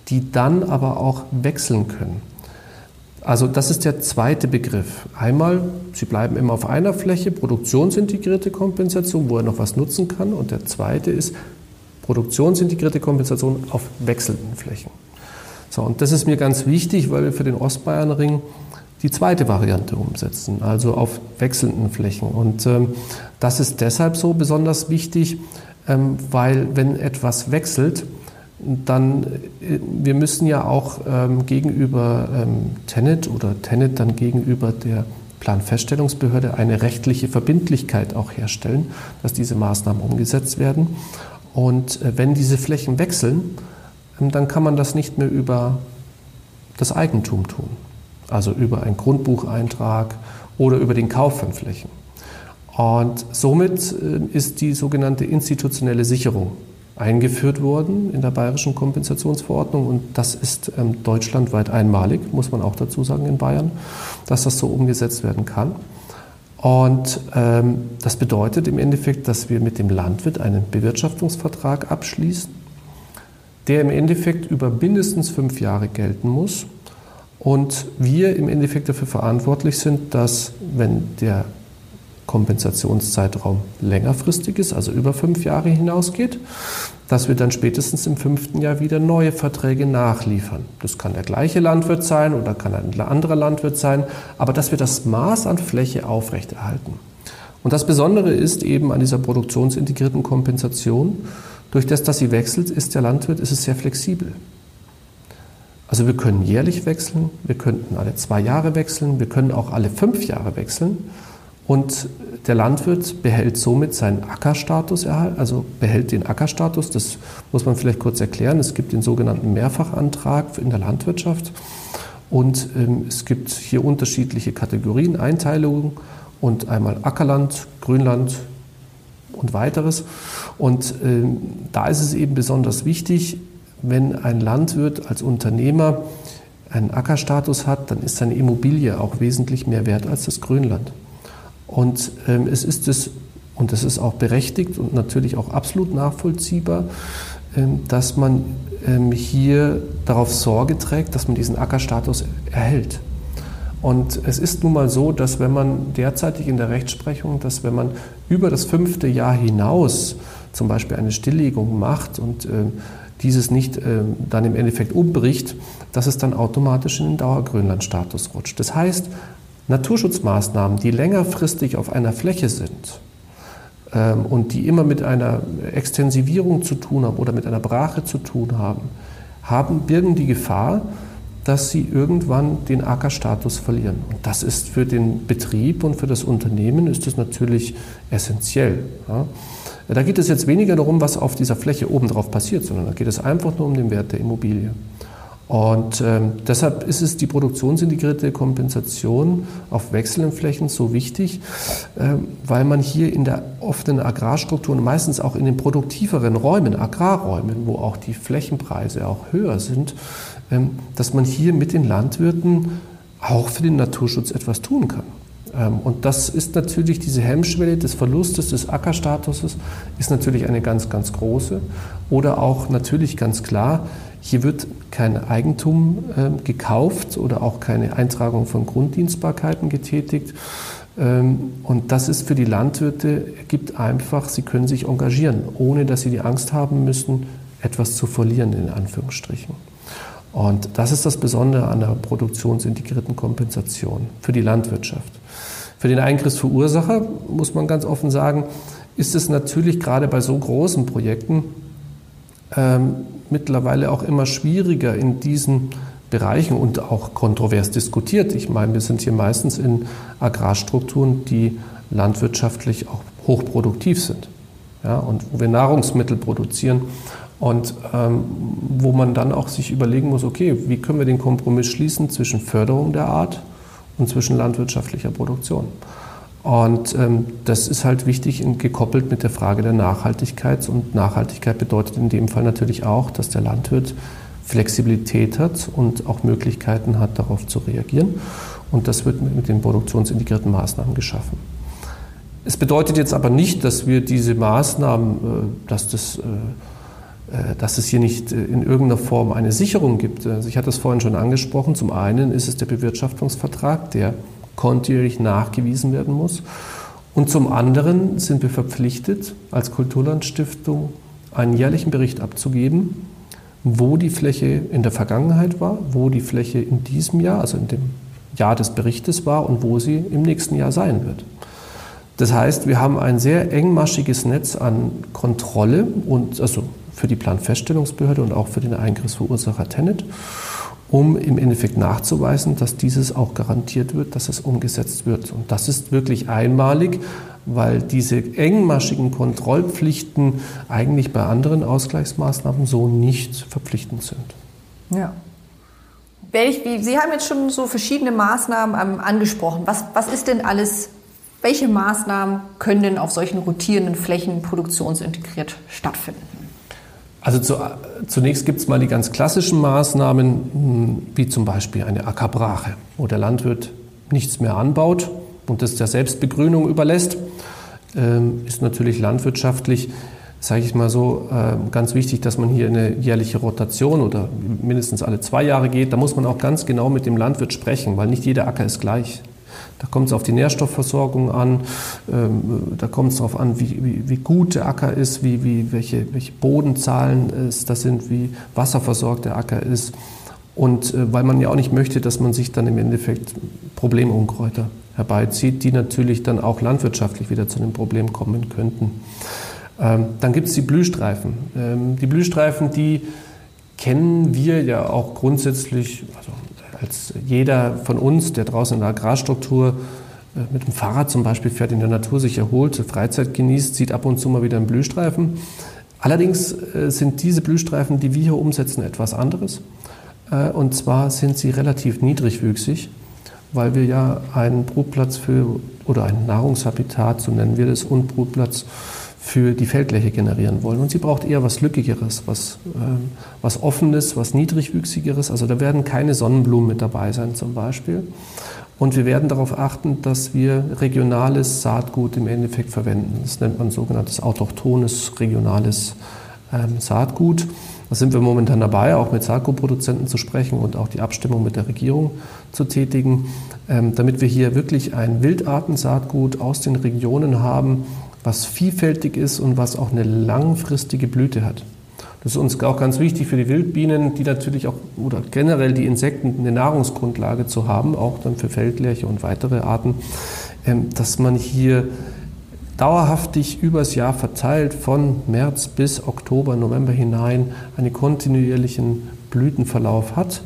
die dann aber auch wechseln können. Also das ist der zweite Begriff. Einmal, Sie bleiben immer auf einer Fläche, produktionsintegrierte Kompensation, wo er noch was nutzen kann. Und der zweite ist produktionsintegrierte Kompensation auf wechselnden Flächen. So, und das ist mir ganz wichtig, weil wir für den Ostbayernring die zweite Variante umsetzen, also auf wechselnden Flächen. Und ähm, das ist deshalb so besonders wichtig, ähm, weil wenn etwas wechselt, dann, äh, wir müssen ja auch ähm, gegenüber ähm, Tenet oder Tenet dann gegenüber der Planfeststellungsbehörde eine rechtliche Verbindlichkeit auch herstellen, dass diese Maßnahmen umgesetzt werden. Und äh, wenn diese Flächen wechseln, ähm, dann kann man das nicht mehr über das Eigentum tun, also über einen Grundbucheintrag oder über den Kauf von Flächen. Und somit äh, ist die sogenannte institutionelle Sicherung eingeführt worden in der bayerischen Kompensationsverordnung und das ist ähm, deutschlandweit einmalig, muss man auch dazu sagen in Bayern, dass das so umgesetzt werden kann. Und ähm, das bedeutet im Endeffekt, dass wir mit dem Landwirt einen Bewirtschaftungsvertrag abschließen, der im Endeffekt über mindestens fünf Jahre gelten muss und wir im Endeffekt dafür verantwortlich sind, dass wenn der Kompensationszeitraum längerfristig ist, also über fünf Jahre hinausgeht, dass wir dann spätestens im fünften Jahr wieder neue Verträge nachliefern. Das kann der gleiche Landwirt sein oder kann ein anderer Landwirt sein, aber dass wir das Maß an Fläche aufrechterhalten. Und das Besondere ist eben an dieser produktionsintegrierten Kompensation, durch das, dass sie wechselt, ist der Landwirt, ist es sehr flexibel. Also wir können jährlich wechseln, wir könnten alle zwei Jahre wechseln, wir können auch alle fünf Jahre wechseln. Und der Landwirt behält somit seinen Ackerstatus, also behält den Ackerstatus. Das muss man vielleicht kurz erklären. Es gibt den sogenannten Mehrfachantrag in der Landwirtschaft. Und ähm, es gibt hier unterschiedliche Kategorien, Einteilungen und einmal Ackerland, Grünland und weiteres. Und ähm, da ist es eben besonders wichtig, wenn ein Landwirt als Unternehmer einen Ackerstatus hat, dann ist seine Immobilie auch wesentlich mehr wert als das Grünland. Und ähm, es ist es, und das ist auch berechtigt und natürlich auch absolut nachvollziehbar, ähm, dass man ähm, hier darauf Sorge trägt, dass man diesen Ackerstatus erhält. Und es ist nun mal so, dass wenn man derzeitig in der Rechtsprechung, dass wenn man über das fünfte Jahr hinaus zum Beispiel eine Stilllegung macht und äh, dieses nicht äh, dann im Endeffekt umbricht, dass es dann automatisch in den Dauergrünlandstatus rutscht. Das heißt, Naturschutzmaßnahmen, die längerfristig auf einer Fläche sind ähm, und die immer mit einer Extensivierung zu tun haben oder mit einer Brache zu tun haben, haben birgen die Gefahr, dass sie irgendwann den Ackerstatus verlieren. Und das ist für den Betrieb und für das Unternehmen ist das natürlich essentiell. Ja. Da geht es jetzt weniger darum, was auf dieser Fläche obendrauf passiert, sondern da geht es einfach nur um den Wert der Immobilie. Und ähm, deshalb ist es die produktionsintegrierte Kompensation auf wechselnden Flächen so wichtig, ähm, weil man hier in der offenen Agrarstruktur und meistens auch in den produktiveren Räumen, Agrarräumen, wo auch die Flächenpreise auch höher sind, ähm, dass man hier mit den Landwirten auch für den Naturschutz etwas tun kann. Ähm, und das ist natürlich diese Hemmschwelle des Verlustes des Ackerstatuses ist natürlich eine ganz, ganz große. Oder auch natürlich ganz klar, hier wird kein Eigentum äh, gekauft oder auch keine Eintragung von Grunddienstbarkeiten getätigt. Ähm, und das ist für die Landwirte, gibt einfach, sie können sich engagieren, ohne dass sie die Angst haben müssen, etwas zu verlieren, in Anführungsstrichen. Und das ist das Besondere an der produktionsintegrierten Kompensation für die Landwirtschaft. Für den Eingriffsverursacher, muss man ganz offen sagen, ist es natürlich gerade bei so großen Projekten ähm, mittlerweile auch immer schwieriger in diesen Bereichen und auch kontrovers diskutiert. Ich meine, wir sind hier meistens in Agrarstrukturen, die landwirtschaftlich auch hochproduktiv sind ja, und wo wir Nahrungsmittel produzieren und ähm, wo man dann auch sich überlegen muss, okay, wie können wir den Kompromiss schließen zwischen Förderung der Art und zwischen landwirtschaftlicher Produktion. Und ähm, das ist halt wichtig gekoppelt mit der Frage der Nachhaltigkeit. Und Nachhaltigkeit bedeutet in dem Fall natürlich auch, dass der Landwirt Flexibilität hat und auch Möglichkeiten hat, darauf zu reagieren. Und das wird mit den produktionsintegrierten Maßnahmen geschaffen. Es bedeutet jetzt aber nicht, dass wir diese Maßnahmen, äh, dass, das, äh, dass es hier nicht in irgendeiner Form eine Sicherung gibt. Also ich hatte es vorhin schon angesprochen. Zum einen ist es der Bewirtschaftungsvertrag, der kontinuierlich nachgewiesen werden muss. Und zum anderen sind wir verpflichtet, als Kulturlandstiftung einen jährlichen Bericht abzugeben, wo die Fläche in der Vergangenheit war, wo die Fläche in diesem Jahr, also in dem Jahr des Berichtes war und wo sie im nächsten Jahr sein wird. Das heißt, wir haben ein sehr engmaschiges Netz an Kontrolle und also für die Planfeststellungsbehörde und auch für den Eingriffsverursacher Tenet um im Endeffekt nachzuweisen, dass dieses auch garantiert wird, dass es umgesetzt wird. Und das ist wirklich einmalig, weil diese engmaschigen Kontrollpflichten eigentlich bei anderen Ausgleichsmaßnahmen so nicht verpflichtend sind. Ja. Sie haben jetzt schon so verschiedene Maßnahmen angesprochen. Was, was ist denn alles, welche Maßnahmen können denn auf solchen rotierenden Flächen produktionsintegriert stattfinden? Also zu, zunächst gibt es mal die ganz klassischen Maßnahmen, hm, wie zum Beispiel eine Ackerbrache, wo der Landwirt nichts mehr anbaut und das der Selbstbegrünung überlässt. Ähm, ist natürlich landwirtschaftlich, sage ich mal so, äh, ganz wichtig, dass man hier eine jährliche Rotation oder mindestens alle zwei Jahre geht. Da muss man auch ganz genau mit dem Landwirt sprechen, weil nicht jeder Acker ist gleich. Da kommt es auf die Nährstoffversorgung an, ähm, da kommt es darauf an, wie, wie, wie, gut der Acker ist, wie, wie, welche, welche Bodenzahlen es das sind, wie wasserversorgt der Acker ist. Und äh, weil man ja auch nicht möchte, dass man sich dann im Endeffekt Problemunkräuter herbeizieht, die natürlich dann auch landwirtschaftlich wieder zu einem Problem kommen könnten. Ähm, dann gibt es die Blühstreifen. Ähm, die Blühstreifen, die kennen wir ja auch grundsätzlich, also als jeder von uns, der draußen in der Agrarstruktur äh, mit dem Fahrrad zum Beispiel fährt, in der Natur sich erholt, Freizeit genießt, sieht ab und zu mal wieder einen Blühstreifen. Allerdings äh, sind diese Blühstreifen, die wir hier umsetzen, etwas anderes. Äh, und zwar sind sie relativ niedrigwüchsig, weil wir ja einen Brutplatz für oder ein Nahrungshabitat, so nennen wir das, und Brutplatz für die Feldfläche generieren wollen. Und sie braucht eher was Lückigeres, was, ähm, was Offenes, was Niedrigwüchsigeres. Also da werden keine Sonnenblumen mit dabei sein zum Beispiel. Und wir werden darauf achten, dass wir regionales Saatgut im Endeffekt verwenden. Das nennt man sogenanntes autochthones regionales ähm, Saatgut. Da sind wir momentan dabei, auch mit Saatgutproduzenten zu sprechen und auch die Abstimmung mit der Regierung zu tätigen, ähm, damit wir hier wirklich ein Wildartensaatgut aus den Regionen haben, was vielfältig ist und was auch eine langfristige Blüte hat. Das ist uns auch ganz wichtig für die Wildbienen, die natürlich auch oder generell die Insekten eine Nahrungsgrundlage zu haben, auch dann für Feldlerche und weitere Arten, ähm, dass man hier dauerhaftig übers Jahr verteilt von März bis Oktober, November hinein einen kontinuierlichen Blütenverlauf hat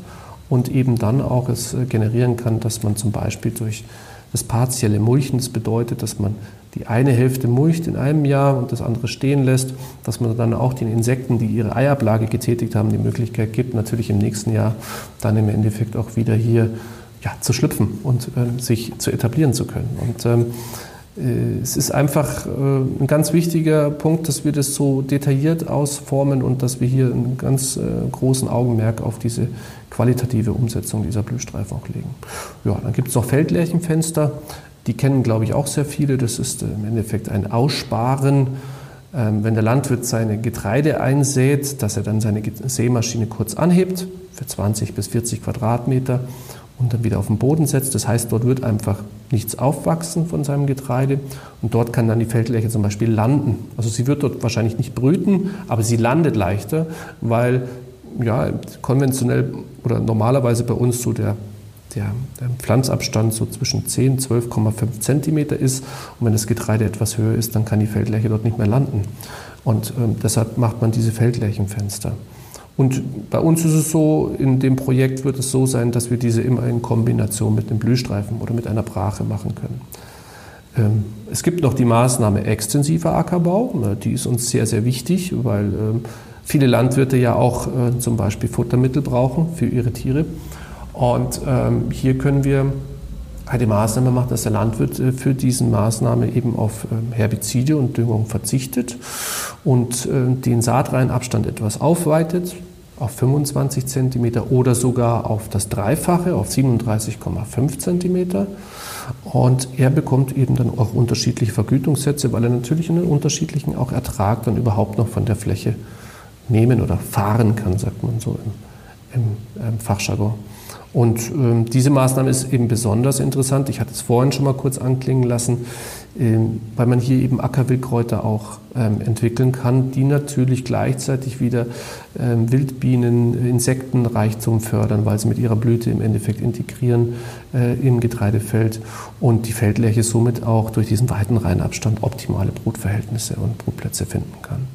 und eben dann auch es äh, generieren kann, dass man zum Beispiel durch das partielle Mulchen, das bedeutet, dass man die eine Hälfte mulcht in einem Jahr und das andere stehen lässt, dass man dann auch den Insekten, die ihre Eiablage getätigt haben, die Möglichkeit gibt, natürlich im nächsten Jahr dann im Endeffekt auch wieder hier ja, zu schlüpfen und äh, sich zu etablieren zu können. Und ähm, äh, es ist einfach äh, ein ganz wichtiger Punkt, dass wir das so detailliert ausformen und dass wir hier einen ganz äh, großen Augenmerk auf diese qualitative Umsetzung dieser Blühstreifen auch legen. Ja, dann gibt es noch Feldlärchenfenster. Die kennen, glaube ich, auch sehr viele. Das ist im Endeffekt ein Aussparen, ähm, wenn der Landwirt seine Getreide einsät, dass er dann seine Sämaschine kurz anhebt für 20 bis 40 Quadratmeter und dann wieder auf den Boden setzt. Das heißt, dort wird einfach nichts aufwachsen von seinem Getreide und dort kann dann die Feldlärche zum Beispiel landen. Also sie wird dort wahrscheinlich nicht brüten, aber sie landet leichter, weil ja, konventionell oder normalerweise bei uns so der der, der Pflanzabstand so zwischen 10 und 12,5 Zentimeter ist. Und wenn das Getreide etwas höher ist, dann kann die Feldlärche dort nicht mehr landen. Und ähm, deshalb macht man diese Feldlärchenfenster. Und bei uns ist es so, in dem Projekt wird es so sein, dass wir diese immer in Kombination mit einem Blühstreifen oder mit einer Brache machen können. Ähm, es gibt noch die Maßnahme extensiver Ackerbau. Die ist uns sehr, sehr wichtig, weil ähm, viele Landwirte ja auch äh, zum Beispiel Futtermittel brauchen für ihre Tiere. Und ähm, hier können wir eine Maßnahme macht, dass der Landwirt äh, für diese Maßnahme eben auf ähm, Herbizide und Düngung verzichtet und äh, den Saatreihenabstand etwas aufweitet auf 25 cm oder sogar auf das Dreifache, auf 37,5 cm. Und er bekommt eben dann auch unterschiedliche Vergütungssätze, weil er natürlich einen unterschiedlichen auch Ertrag dann überhaupt noch von der Fläche nehmen oder fahren kann, sagt man so im, im, im Fachjargon. Und ähm, diese Maßnahme ist eben besonders interessant. Ich hatte es vorhin schon mal kurz anklingen lassen, ähm, weil man hier eben Ackerwildkräuter auch ähm, entwickeln kann, die natürlich gleichzeitig wieder ähm, Wildbienen, Insektenreichtum fördern, weil sie mit ihrer Blüte im Endeffekt integrieren äh, im Getreidefeld und die Feldlerche somit auch durch diesen weiten Reihenabstand optimale Brutverhältnisse und Brutplätze finden kann.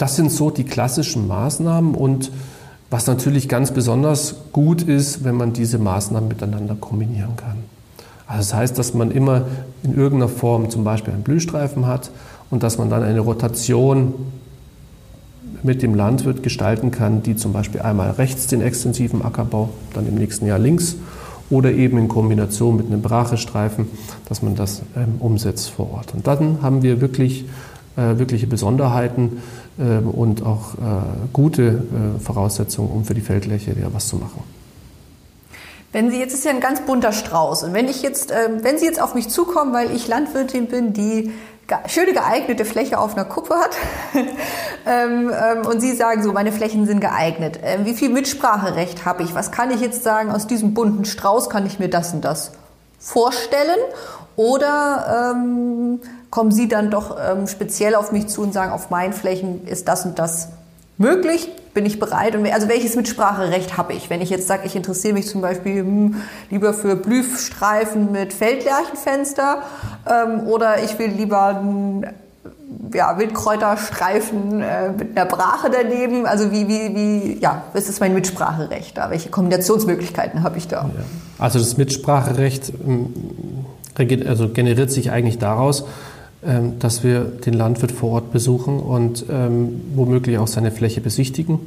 Das sind so die klassischen Maßnahmen und was natürlich ganz besonders gut ist, wenn man diese Maßnahmen miteinander kombinieren kann. Also das heißt, dass man immer in irgendeiner Form zum Beispiel einen Blühstreifen hat und dass man dann eine Rotation mit dem Landwirt gestalten kann, die zum Beispiel einmal rechts den extensiven Ackerbau, dann im nächsten Jahr links oder eben in Kombination mit einem Brachestreifen, dass man das ähm, umsetzt vor Ort. Und dann haben wir wirklich äh, wirkliche Besonderheiten und auch äh, gute äh, Voraussetzungen, um für die Feldfläche ja was zu machen. Wenn Sie jetzt ist ja ein ganz bunter Strauß und wenn ich jetzt, ähm, wenn Sie jetzt auf mich zukommen, weil ich Landwirtin bin, die schöne geeignete Fläche auf einer Kuppe hat ähm, ähm, und Sie sagen so, meine Flächen sind geeignet. Ähm, wie viel Mitspracherecht habe ich? Was kann ich jetzt sagen? Aus diesem bunten Strauß kann ich mir das und das vorstellen? Oder ähm, kommen Sie dann doch ähm, speziell auf mich zu und sagen, auf meinen Flächen ist das und das möglich? Bin ich bereit? Und also welches Mitspracherecht habe ich? Wenn ich jetzt sage, ich interessiere mich zum Beispiel hm, lieber für Blühstreifen mit Feldlärchenfenster ähm, oder ich will lieber ja, Wildkräuterstreifen äh, mit einer Brache daneben. Also wie, wie, wie, ja, was ist mein Mitspracherecht da? Welche Kombinationsmöglichkeiten habe ich da? Ja. Also das Mitspracherecht ähm, also generiert sich eigentlich daraus, dass wir den Landwirt vor Ort besuchen und ähm, womöglich auch seine Fläche besichtigen.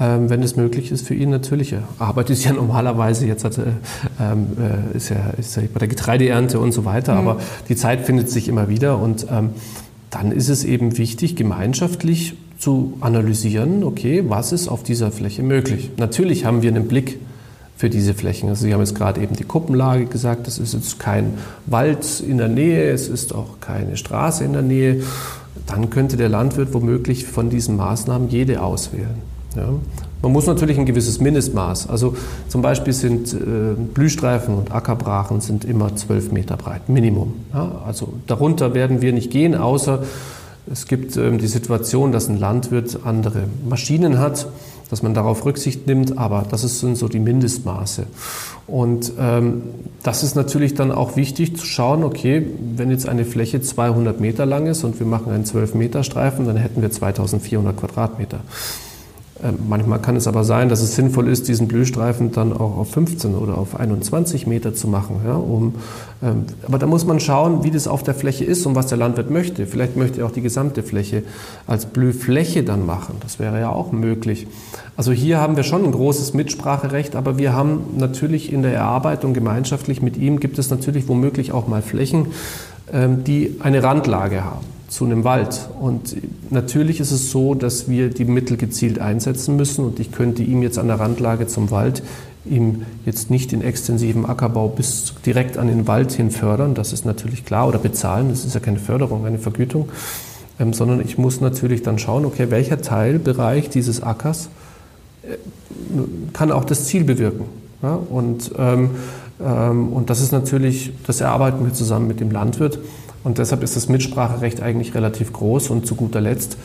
Ähm, wenn es möglich ist für ihn natürlich. Er arbeitet ja normalerweise jetzt hat, äh, äh, ist ja, ist ja bei der Getreideernte und so weiter, mhm. aber die Zeit findet sich immer wieder und ähm, dann ist es eben wichtig, gemeinschaftlich zu analysieren, okay, was ist auf dieser Fläche möglich. Natürlich haben wir einen Blick für diese Flächen. Also Sie haben jetzt gerade eben die Kuppenlage gesagt, das ist jetzt kein Wald in der Nähe, es ist auch keine Straße in der Nähe. Dann könnte der Landwirt womöglich von diesen Maßnahmen jede auswählen. Ja. Man muss natürlich ein gewisses Mindestmaß. Also zum Beispiel sind äh, Blühstreifen und Ackerbrachen sind immer zwölf Meter breit, Minimum. Ja. Also darunter werden wir nicht gehen, außer es gibt ähm, die Situation, dass ein Landwirt andere Maschinen hat dass man darauf Rücksicht nimmt, aber das sind so die Mindestmaße. Und ähm, das ist natürlich dann auch wichtig zu schauen, okay, wenn jetzt eine Fläche 200 Meter lang ist und wir machen einen 12 Meter Streifen, dann hätten wir 2400 Quadratmeter. Ähm, manchmal kann es aber sein, dass es sinnvoll ist, diesen Blühstreifen dann auch auf 15 oder auf 21 Meter zu machen. Ja, um, ähm, aber da muss man schauen, wie das auf der Fläche ist und was der Landwirt möchte. Vielleicht möchte er auch die gesamte Fläche als Blühfläche dann machen. Das wäre ja auch möglich. Also hier haben wir schon ein großes Mitspracherecht, aber wir haben natürlich in der Erarbeitung gemeinschaftlich mit ihm gibt es natürlich womöglich auch mal Flächen, ähm, die eine Randlage haben zu einem Wald. Und natürlich ist es so, dass wir die Mittel gezielt einsetzen müssen. Und ich könnte ihm jetzt an der Randlage zum Wald ihm jetzt nicht den extensiven Ackerbau bis direkt an den Wald hin fördern. Das ist natürlich klar. Oder bezahlen. Das ist ja keine Förderung, eine Vergütung. Ähm, sondern ich muss natürlich dann schauen, okay, welcher Teilbereich dieses Ackers äh, kann auch das Ziel bewirken. Ja? Und, ähm, ähm, und das ist natürlich, das erarbeiten wir zusammen mit dem Landwirt. Und deshalb ist das Mitspracherecht eigentlich relativ groß. Und zu guter Letzt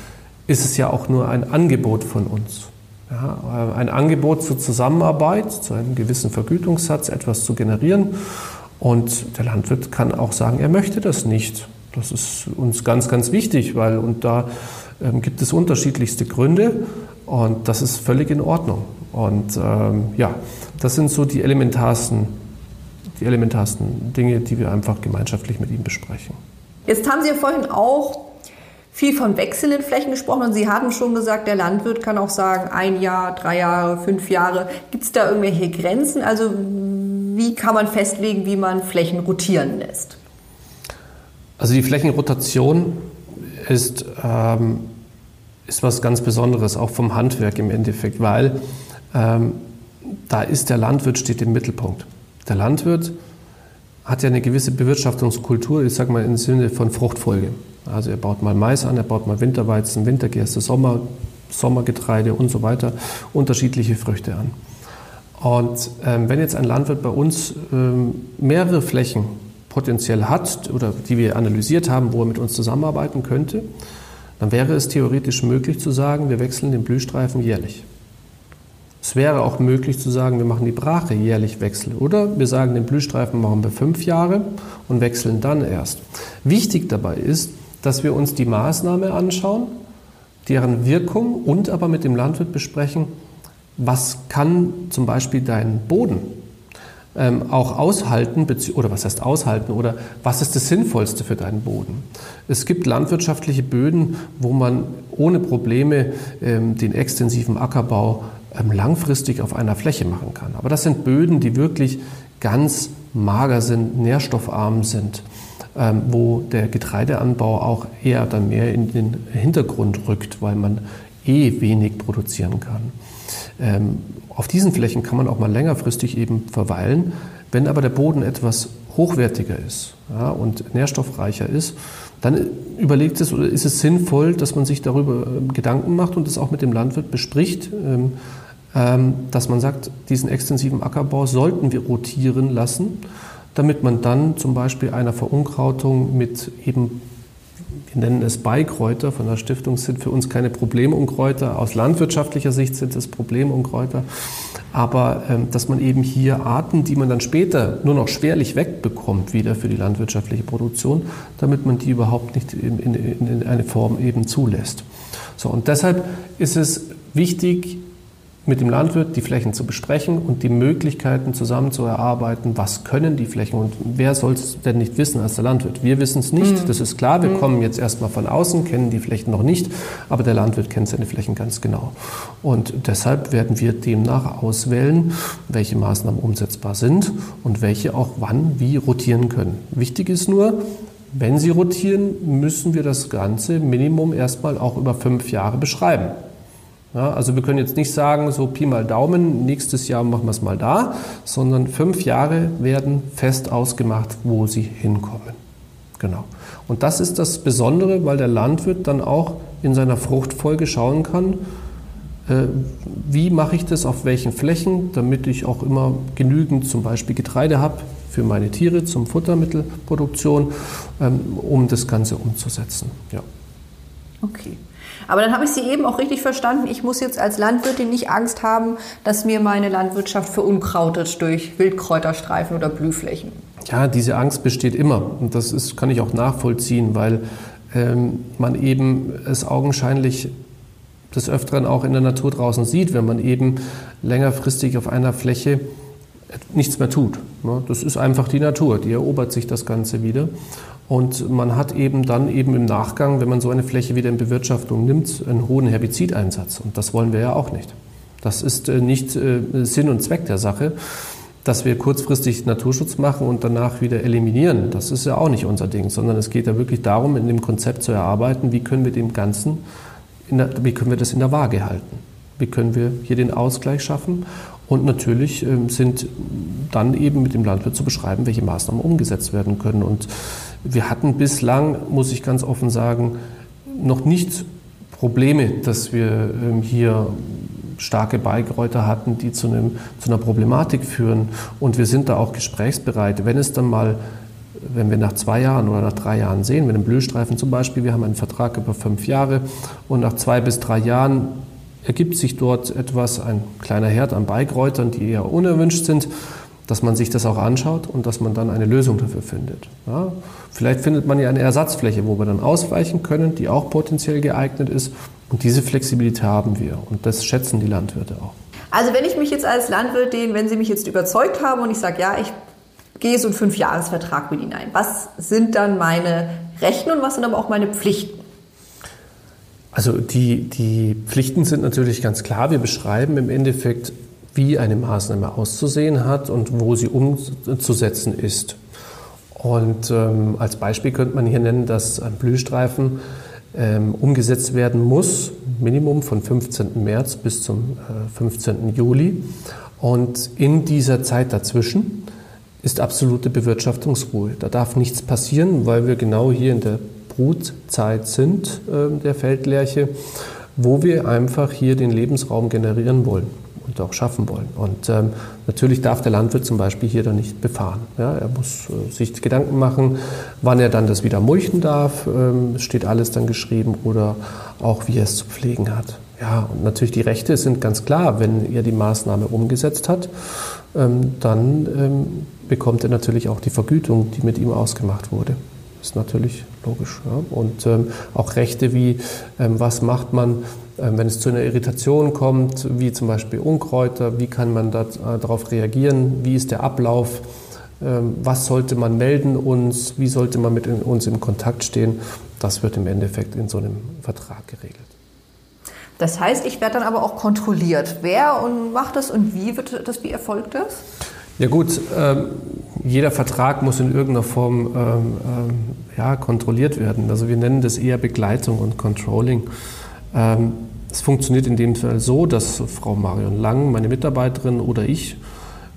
ist es ja auch nur ein Angebot von uns. Ja, ein Angebot zur Zusammenarbeit, zu einem gewissen Vergütungssatz etwas zu generieren. Und der Landwirt kann auch sagen, er möchte das nicht. Das ist uns ganz, ganz wichtig, weil und da ähm, gibt es unterschiedlichste Gründe und das ist völlig in Ordnung. Und ähm, ja, das sind so die elementarsten die elementarsten Dinge, die wir einfach gemeinschaftlich mit ihm besprechen. Jetzt haben Sie ja vorhin auch viel von wechselnden Flächen gesprochen und Sie haben schon gesagt, der Landwirt kann auch sagen, ein Jahr, drei Jahre, fünf Jahre. Gibt es da irgendwelche Grenzen? Also wie kann man festlegen, wie man Flächen rotieren lässt? Also die Flächenrotation ist, ähm, ist was ganz Besonderes, auch vom Handwerk im Endeffekt, weil ähm, da ist der Landwirt steht im Mittelpunkt. Der Landwirt hat ja eine gewisse Bewirtschaftungskultur, ich sage mal im Sinne von Fruchtfolge. Also er baut mal Mais an, er baut mal Winterweizen, Wintergerste, Sommer, Sommergetreide und so weiter, unterschiedliche Früchte an. Und ähm, wenn jetzt ein Landwirt bei uns ähm, mehrere Flächen potenziell hat oder die wir analysiert haben, wo er mit uns zusammenarbeiten könnte, dann wäre es theoretisch möglich zu sagen, wir wechseln den Blühstreifen jährlich. Es wäre auch möglich zu sagen, wir machen die Brache jährlich Wechsel. Oder wir sagen, den Blühstreifen machen wir fünf Jahre und wechseln dann erst. Wichtig dabei ist, dass wir uns die Maßnahme anschauen, deren Wirkung und aber mit dem Landwirt besprechen, was kann zum Beispiel dein Boden ähm, auch aushalten, oder was heißt aushalten, oder was ist das Sinnvollste für deinen Boden. Es gibt landwirtschaftliche Böden, wo man ohne Probleme ähm, den extensiven Ackerbau langfristig auf einer Fläche machen kann. Aber das sind Böden, die wirklich ganz mager sind, nährstoffarm sind, ähm, wo der Getreideanbau auch eher dann mehr in den Hintergrund rückt, weil man eh wenig produzieren kann. Ähm, auf diesen Flächen kann man auch mal längerfristig eben verweilen. Wenn aber der Boden etwas hochwertiger ist ja, und nährstoffreicher ist, dann überlegt es oder ist es sinnvoll, dass man sich darüber ähm, Gedanken macht und es auch mit dem Landwirt bespricht, ähm, ähm, dass man sagt, diesen extensiven Ackerbau sollten wir rotieren lassen, damit man dann zum Beispiel einer Verunkrautung mit eben wir nennen es Beikräuter von der Stiftung, sind für uns keine Problemunkräuter. Aus landwirtschaftlicher Sicht sind es Problemunkräuter. Aber ähm, dass man eben hier Arten, die man dann später nur noch schwerlich wegbekommt, wieder für die landwirtschaftliche Produktion, damit man die überhaupt nicht in, in, in eine Form eben zulässt. So, und deshalb ist es wichtig, mit dem Landwirt die Flächen zu besprechen und die Möglichkeiten zusammen zu erarbeiten, was können die Flächen und wer soll es denn nicht wissen als der Landwirt? Wir wissen es nicht, mhm. das ist klar, wir mhm. kommen jetzt erstmal von außen, kennen die Flächen noch nicht, aber der Landwirt kennt seine Flächen ganz genau. Und deshalb werden wir demnach auswählen, welche Maßnahmen umsetzbar sind und welche auch wann wie rotieren können. Wichtig ist nur, wenn sie rotieren, müssen wir das Ganze Minimum erstmal auch über fünf Jahre beschreiben. Ja, also wir können jetzt nicht sagen, so Pi mal Daumen, nächstes Jahr machen wir es mal da, sondern fünf Jahre werden fest ausgemacht, wo sie hinkommen. Genau. Und das ist das Besondere, weil der Landwirt dann auch in seiner Fruchtfolge schauen kann, äh, wie mache ich das auf welchen Flächen, damit ich auch immer genügend zum Beispiel Getreide habe für meine Tiere zum Futtermittelproduktion, ähm, um das Ganze umzusetzen. Ja. Okay. Aber dann habe ich Sie eben auch richtig verstanden. Ich muss jetzt als Landwirtin nicht Angst haben, dass mir meine Landwirtschaft verunkrautet durch Wildkräuterstreifen oder Blühflächen. Ja, diese Angst besteht immer. Und das ist, kann ich auch nachvollziehen, weil ähm, man eben es augenscheinlich des Öfteren auch in der Natur draußen sieht, wenn man eben längerfristig auf einer Fläche nichts mehr tut. Das ist einfach die Natur, die erobert sich das Ganze wieder. Und man hat eben dann eben im Nachgang, wenn man so eine Fläche wieder in Bewirtschaftung nimmt, einen hohen Herbizideinsatz. Und das wollen wir ja auch nicht. Das ist äh, nicht äh, Sinn und Zweck der Sache, dass wir kurzfristig Naturschutz machen und danach wieder eliminieren. Das ist ja auch nicht unser Ding, sondern es geht ja wirklich darum, in dem Konzept zu erarbeiten, wie können wir dem Ganzen, der, wie können wir das in der Waage halten. Wie können wir hier den Ausgleich schaffen? Und natürlich ähm, sind dann eben mit dem Landwirt zu beschreiben, welche Maßnahmen umgesetzt werden können. Und wir hatten bislang, muss ich ganz offen sagen, noch nicht Probleme, dass wir ähm, hier starke Beikräuter hatten, die zu, einem, zu einer Problematik führen. Und wir sind da auch gesprächsbereit. Wenn es dann mal, wenn wir nach zwei Jahren oder nach drei Jahren sehen, wenn ein Blühstreifen zum Beispiel, wir haben einen Vertrag über fünf Jahre und nach zwei bis drei Jahren ergibt sich dort etwas, ein kleiner Herd an Beikräutern, die eher unerwünscht sind, dass man sich das auch anschaut und dass man dann eine Lösung dafür findet. Ja, vielleicht findet man ja eine Ersatzfläche, wo wir dann ausweichen können, die auch potenziell geeignet ist. Und diese Flexibilität haben wir und das schätzen die Landwirte auch. Also wenn ich mich jetzt als Landwirtin, wenn Sie mich jetzt überzeugt haben und ich sage, ja, ich gehe so einen Fünfjahresvertrag mit Ihnen ein, was sind dann meine Rechten und was sind aber auch meine Pflichten? Also die, die Pflichten sind natürlich ganz klar. Wir beschreiben im Endeffekt wie eine Maßnahme auszusehen hat und wo sie umzusetzen ist. Und ähm, als Beispiel könnte man hier nennen, dass ein Blühstreifen ähm, umgesetzt werden muss, Minimum von 15. März bis zum äh, 15. Juli. Und in dieser Zeit dazwischen ist absolute Bewirtschaftungsruhe. Da darf nichts passieren, weil wir genau hier in der Brutzeit sind äh, der Feldlerche, wo wir einfach hier den Lebensraum generieren wollen und auch schaffen wollen. Und ähm, natürlich darf der Landwirt zum Beispiel hier dann nicht befahren. Ja, er muss äh, sich Gedanken machen, wann er dann das wieder mulchen darf, ähm, steht alles dann geschrieben oder auch wie er es zu pflegen hat. Ja, und natürlich die Rechte sind ganz klar, wenn er die Maßnahme umgesetzt hat, ähm, dann ähm, bekommt er natürlich auch die Vergütung, die mit ihm ausgemacht wurde. Ist natürlich logisch. Ja. Und ähm, auch Rechte wie, ähm, was macht man, wenn es zu einer Irritation kommt, wie zum Beispiel Unkräuter, wie kann man da, äh, darauf reagieren, wie ist der Ablauf, ähm, was sollte man melden uns, wie sollte man mit in, uns in Kontakt stehen, das wird im Endeffekt in so einem Vertrag geregelt. Das heißt, ich werde dann aber auch kontrolliert. Wer und macht das und wie wird das, wie erfolgt das? Ja gut, ähm, jeder Vertrag muss in irgendeiner Form ähm, ähm, ja, kontrolliert werden. Also wir nennen das eher Begleitung und Controlling. Ähm, es funktioniert in dem Fall so, dass Frau Marion Lang, meine Mitarbeiterin oder ich,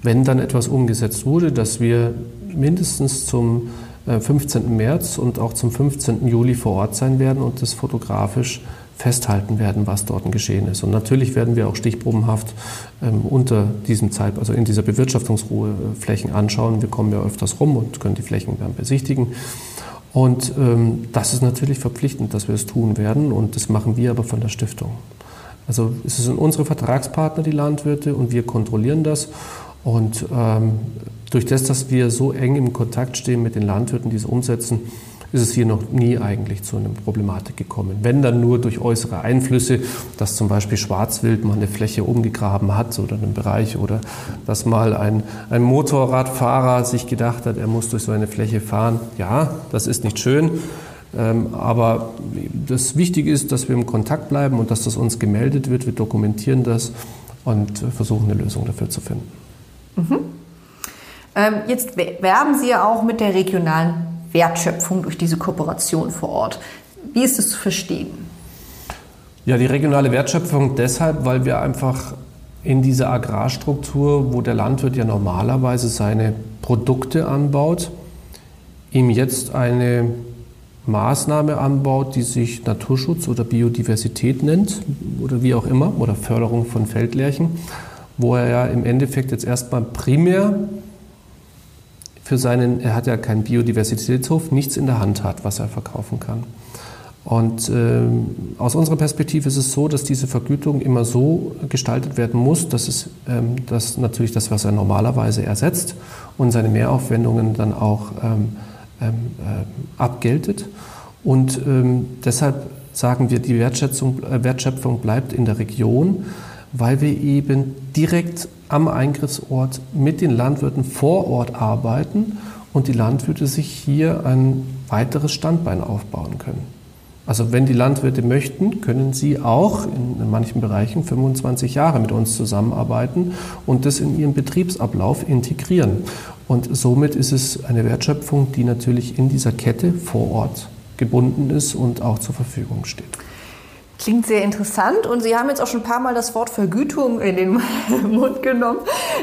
wenn dann etwas umgesetzt wurde, dass wir mindestens zum 15. Äh, März und auch zum 15. Juli vor Ort sein werden und das fotografisch festhalten werden, was dort geschehen ist. Und natürlich werden wir auch stichprobenhaft ähm, unter diesem Zeit, also in dieser Bewirtschaftungsruhe Flächen anschauen. Wir kommen ja öfters rum und können die Flächen dann besichtigen. Und ähm, das ist natürlich verpflichtend, dass wir es tun werden und das machen wir aber von der Stiftung. Also es sind unsere Vertragspartner, die Landwirte, und wir kontrollieren das. Und ähm, durch das, dass wir so eng im Kontakt stehen mit den Landwirten, die es umsetzen, ist es hier noch nie eigentlich zu einer Problematik gekommen. Wenn dann nur durch äußere Einflüsse, dass zum Beispiel Schwarzwild mal eine Fläche umgegraben hat oder einen Bereich oder dass mal ein, ein Motorradfahrer sich gedacht hat, er muss durch so eine Fläche fahren. Ja, das ist nicht schön. Ähm, aber das Wichtige ist, dass wir im Kontakt bleiben und dass das uns gemeldet wird. Wir dokumentieren das und versuchen eine Lösung dafür zu finden. Mhm. Ähm, jetzt werben Sie ja auch mit der regionalen Wertschöpfung durch diese Kooperation vor Ort. Wie ist es zu verstehen? Ja, die regionale Wertschöpfung deshalb, weil wir einfach in dieser Agrarstruktur, wo der Landwirt ja normalerweise seine Produkte anbaut, ihm jetzt eine Maßnahme anbaut, die sich Naturschutz oder Biodiversität nennt oder wie auch immer oder Förderung von Feldlärchen, wo er ja im Endeffekt jetzt erstmal primär für seinen, er hat ja keinen Biodiversitätshof, nichts in der Hand hat, was er verkaufen kann. Und äh, aus unserer Perspektive ist es so, dass diese Vergütung immer so gestaltet werden muss, dass es ähm, dass natürlich das, was er normalerweise ersetzt und seine Mehraufwendungen dann auch ähm, ähm, äh, abgeltet. Und ähm, deshalb sagen wir, die Wertschätzung, äh, Wertschöpfung bleibt in der Region, weil wir eben direkt am Eingriffsort mit den Landwirten vor Ort arbeiten und die Landwirte sich hier ein weiteres Standbein aufbauen können. Also wenn die Landwirte möchten, können sie auch in manchen Bereichen 25 Jahre mit uns zusammenarbeiten und das in ihren Betriebsablauf integrieren. Und somit ist es eine Wertschöpfung, die natürlich in dieser Kette vor Ort gebunden ist und auch zur Verfügung steht. Klingt sehr interessant und Sie haben jetzt auch schon ein paar Mal das Wort Vergütung in den Mund genommen.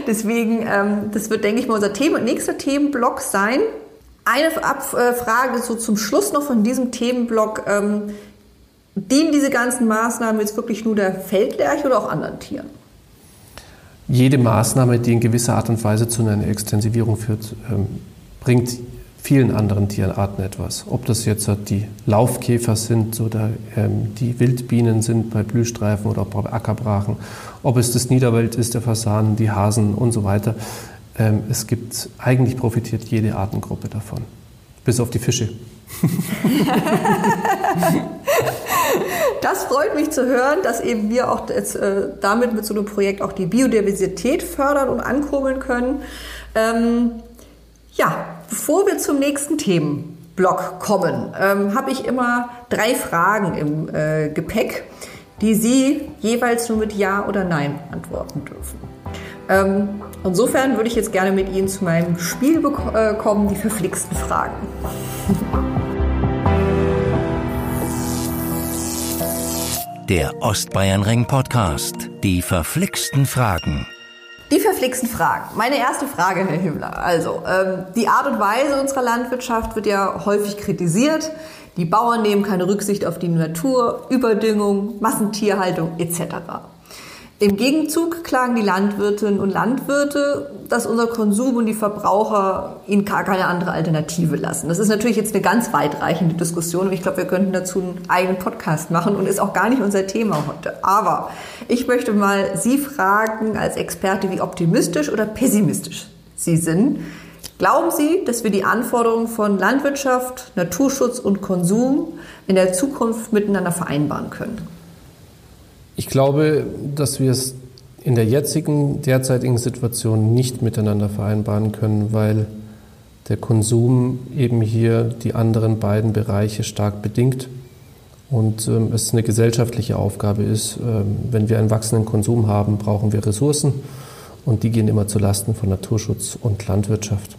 Deswegen, ähm, das wird, denke ich mal, unser Thema, nächster Themenblock sein. Eine Frage so zum Schluss noch von diesem Themenblock. Ähm, dienen diese ganzen Maßnahmen jetzt wirklich nur der Feldlerche oder auch anderen Tieren? Jede Maßnahme, die in gewisser Art und Weise zu einer Extensivierung führt, ähm, bringt vielen anderen Tierarten etwas. Ob das jetzt die Laufkäfer sind oder ähm, die Wildbienen sind bei Blühstreifen oder bei Ackerbrachen, ob es das Niederwelt ist, der Fasanen, die Hasen und so weiter. Ähm, es gibt, eigentlich profitiert jede Artengruppe davon. Bis auf die Fische. Das freut mich zu hören, dass eben wir auch jetzt, äh, damit mit so einem Projekt auch die Biodiversität fördern und ankurbeln können. Ähm, ja, bevor wir zum nächsten Themenblock kommen, ähm, habe ich immer drei Fragen im äh, Gepäck, die Sie jeweils nur mit Ja oder Nein antworten dürfen. Ähm, insofern würde ich jetzt gerne mit Ihnen zu meinem Spiel äh, kommen, die verflixten Fragen. Der Ostbayernring Podcast. Die verflixten Fragen. Die verflixten Fragen. Meine erste Frage, Herr Himmler. Also, ähm, die Art und Weise unserer Landwirtschaft wird ja häufig kritisiert. Die Bauern nehmen keine Rücksicht auf die Natur, Überdüngung, Massentierhaltung etc. Im Gegenzug klagen die Landwirtinnen und Landwirte, dass unser Konsum und die Verbraucher ihnen gar keine andere Alternative lassen. Das ist natürlich jetzt eine ganz weitreichende Diskussion und ich glaube, wir könnten dazu einen eigenen Podcast machen und ist auch gar nicht unser Thema heute. Aber ich möchte mal Sie fragen als Experte, wie optimistisch oder pessimistisch Sie sind. Glauben Sie, dass wir die Anforderungen von Landwirtschaft, Naturschutz und Konsum in der Zukunft miteinander vereinbaren können? Ich glaube, dass wir es in der jetzigen, derzeitigen Situation nicht miteinander vereinbaren können, weil der Konsum eben hier die anderen beiden Bereiche stark bedingt und ähm, es eine gesellschaftliche Aufgabe ist. Ähm, wenn wir einen wachsenden Konsum haben, brauchen wir Ressourcen und die gehen immer zu Lasten von Naturschutz und Landwirtschaft.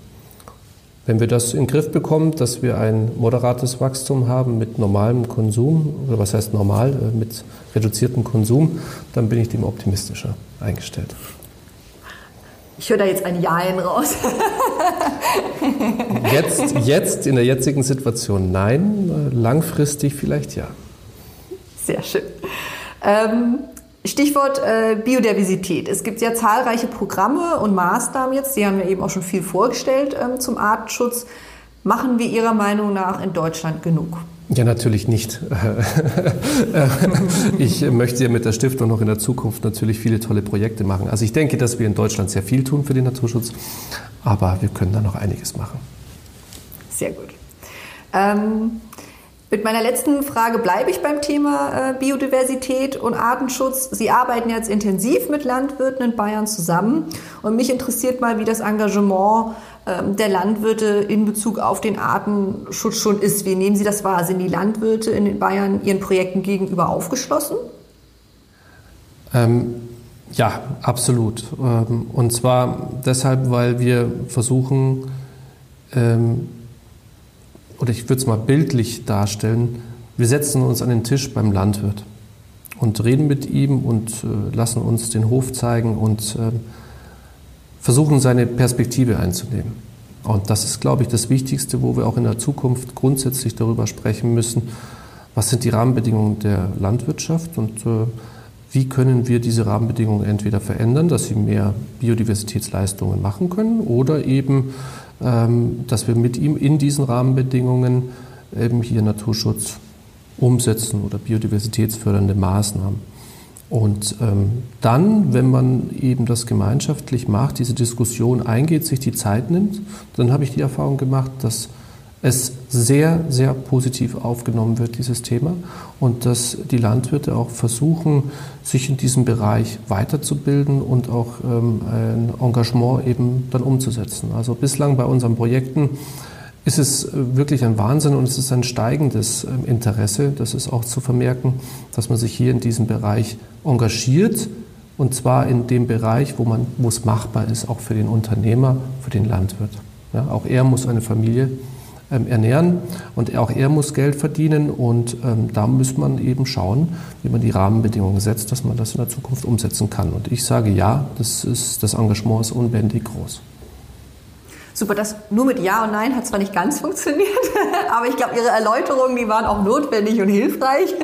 Wenn wir das in den Griff bekommen, dass wir ein moderates Wachstum haben mit normalem Konsum, oder was heißt normal, äh, mit reduziertem Konsum, dann bin ich dem optimistischer eingestellt. Ich höre da jetzt ein Jein raus. jetzt, jetzt, in der jetzigen Situation nein, langfristig vielleicht ja. Sehr schön. Ähm, Stichwort äh, Biodiversität. Es gibt ja zahlreiche Programme und Maßnahmen jetzt, Sie haben ja eben auch schon viel vorgestellt ähm, zum Artenschutz. Machen wir Ihrer Meinung nach in Deutschland genug? Ja, natürlich nicht. ich möchte ja mit der Stiftung noch in der Zukunft natürlich viele tolle Projekte machen. Also ich denke, dass wir in Deutschland sehr viel tun für den Naturschutz, aber wir können da noch einiges machen. Sehr gut. Ähm, mit meiner letzten Frage bleibe ich beim Thema äh, Biodiversität und Artenschutz. Sie arbeiten jetzt intensiv mit Landwirten in Bayern zusammen und mich interessiert mal, wie das Engagement ähm, der Landwirte in Bezug auf den Artenschutz schon ist. Wie nehmen Sie das wahr? Sind die Landwirte in Bayern Ihren Projekten gegenüber aufgeschlossen? Ähm, ja, absolut. Ähm, und zwar deshalb, weil wir versuchen, ähm, oder ich würde es mal bildlich darstellen, wir setzen uns an den Tisch beim Landwirt und reden mit ihm und äh, lassen uns den Hof zeigen und äh, versuchen seine Perspektive einzunehmen. Und das ist, glaube ich, das Wichtigste, wo wir auch in der Zukunft grundsätzlich darüber sprechen müssen, was sind die Rahmenbedingungen der Landwirtschaft und äh, wie können wir diese Rahmenbedingungen entweder verändern, dass sie mehr Biodiversitätsleistungen machen können oder eben dass wir mit ihm in diesen Rahmenbedingungen eben hier Naturschutz umsetzen oder biodiversitätsfördernde Maßnahmen. Und ähm, dann, wenn man eben das gemeinschaftlich macht, diese Diskussion eingeht, sich die Zeit nimmt, dann habe ich die Erfahrung gemacht, dass es sehr, sehr positiv aufgenommen wird, dieses Thema, und dass die Landwirte auch versuchen, sich in diesem Bereich weiterzubilden und auch ähm, ein Engagement eben dann umzusetzen. Also bislang bei unseren Projekten ist es äh, wirklich ein Wahnsinn und es ist ein steigendes ähm, Interesse. Das ist auch zu vermerken, dass man sich hier in diesem Bereich engagiert und zwar in dem Bereich, wo, es machbar ist, auch für den Unternehmer, für den Landwirt. Ja, auch er muss eine Familie ernähren und auch er muss Geld verdienen und ähm, da muss man eben schauen, wie man die Rahmenbedingungen setzt, dass man das in der Zukunft umsetzen kann. Und ich sage ja, das, ist, das Engagement ist unbändig groß. Super, das nur mit Ja und Nein hat zwar nicht ganz funktioniert, aber ich glaube, Ihre Erläuterungen, die waren auch notwendig und hilfreich.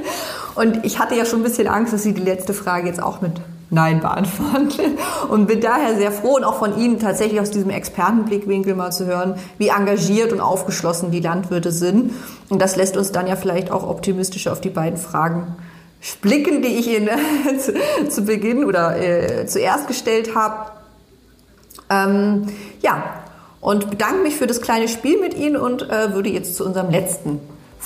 Und ich hatte ja schon ein bisschen Angst, dass Sie die letzte Frage jetzt auch mit Nein beantworten. Und bin daher sehr froh und auch von Ihnen tatsächlich aus diesem Expertenblickwinkel mal zu hören, wie engagiert und aufgeschlossen die Landwirte sind. Und das lässt uns dann ja vielleicht auch optimistisch auf die beiden Fragen blicken, die ich Ihnen zu, zu Beginn oder äh, zuerst gestellt habe. Ähm, ja, und bedanke mich für das kleine Spiel mit Ihnen und äh, würde jetzt zu unserem letzten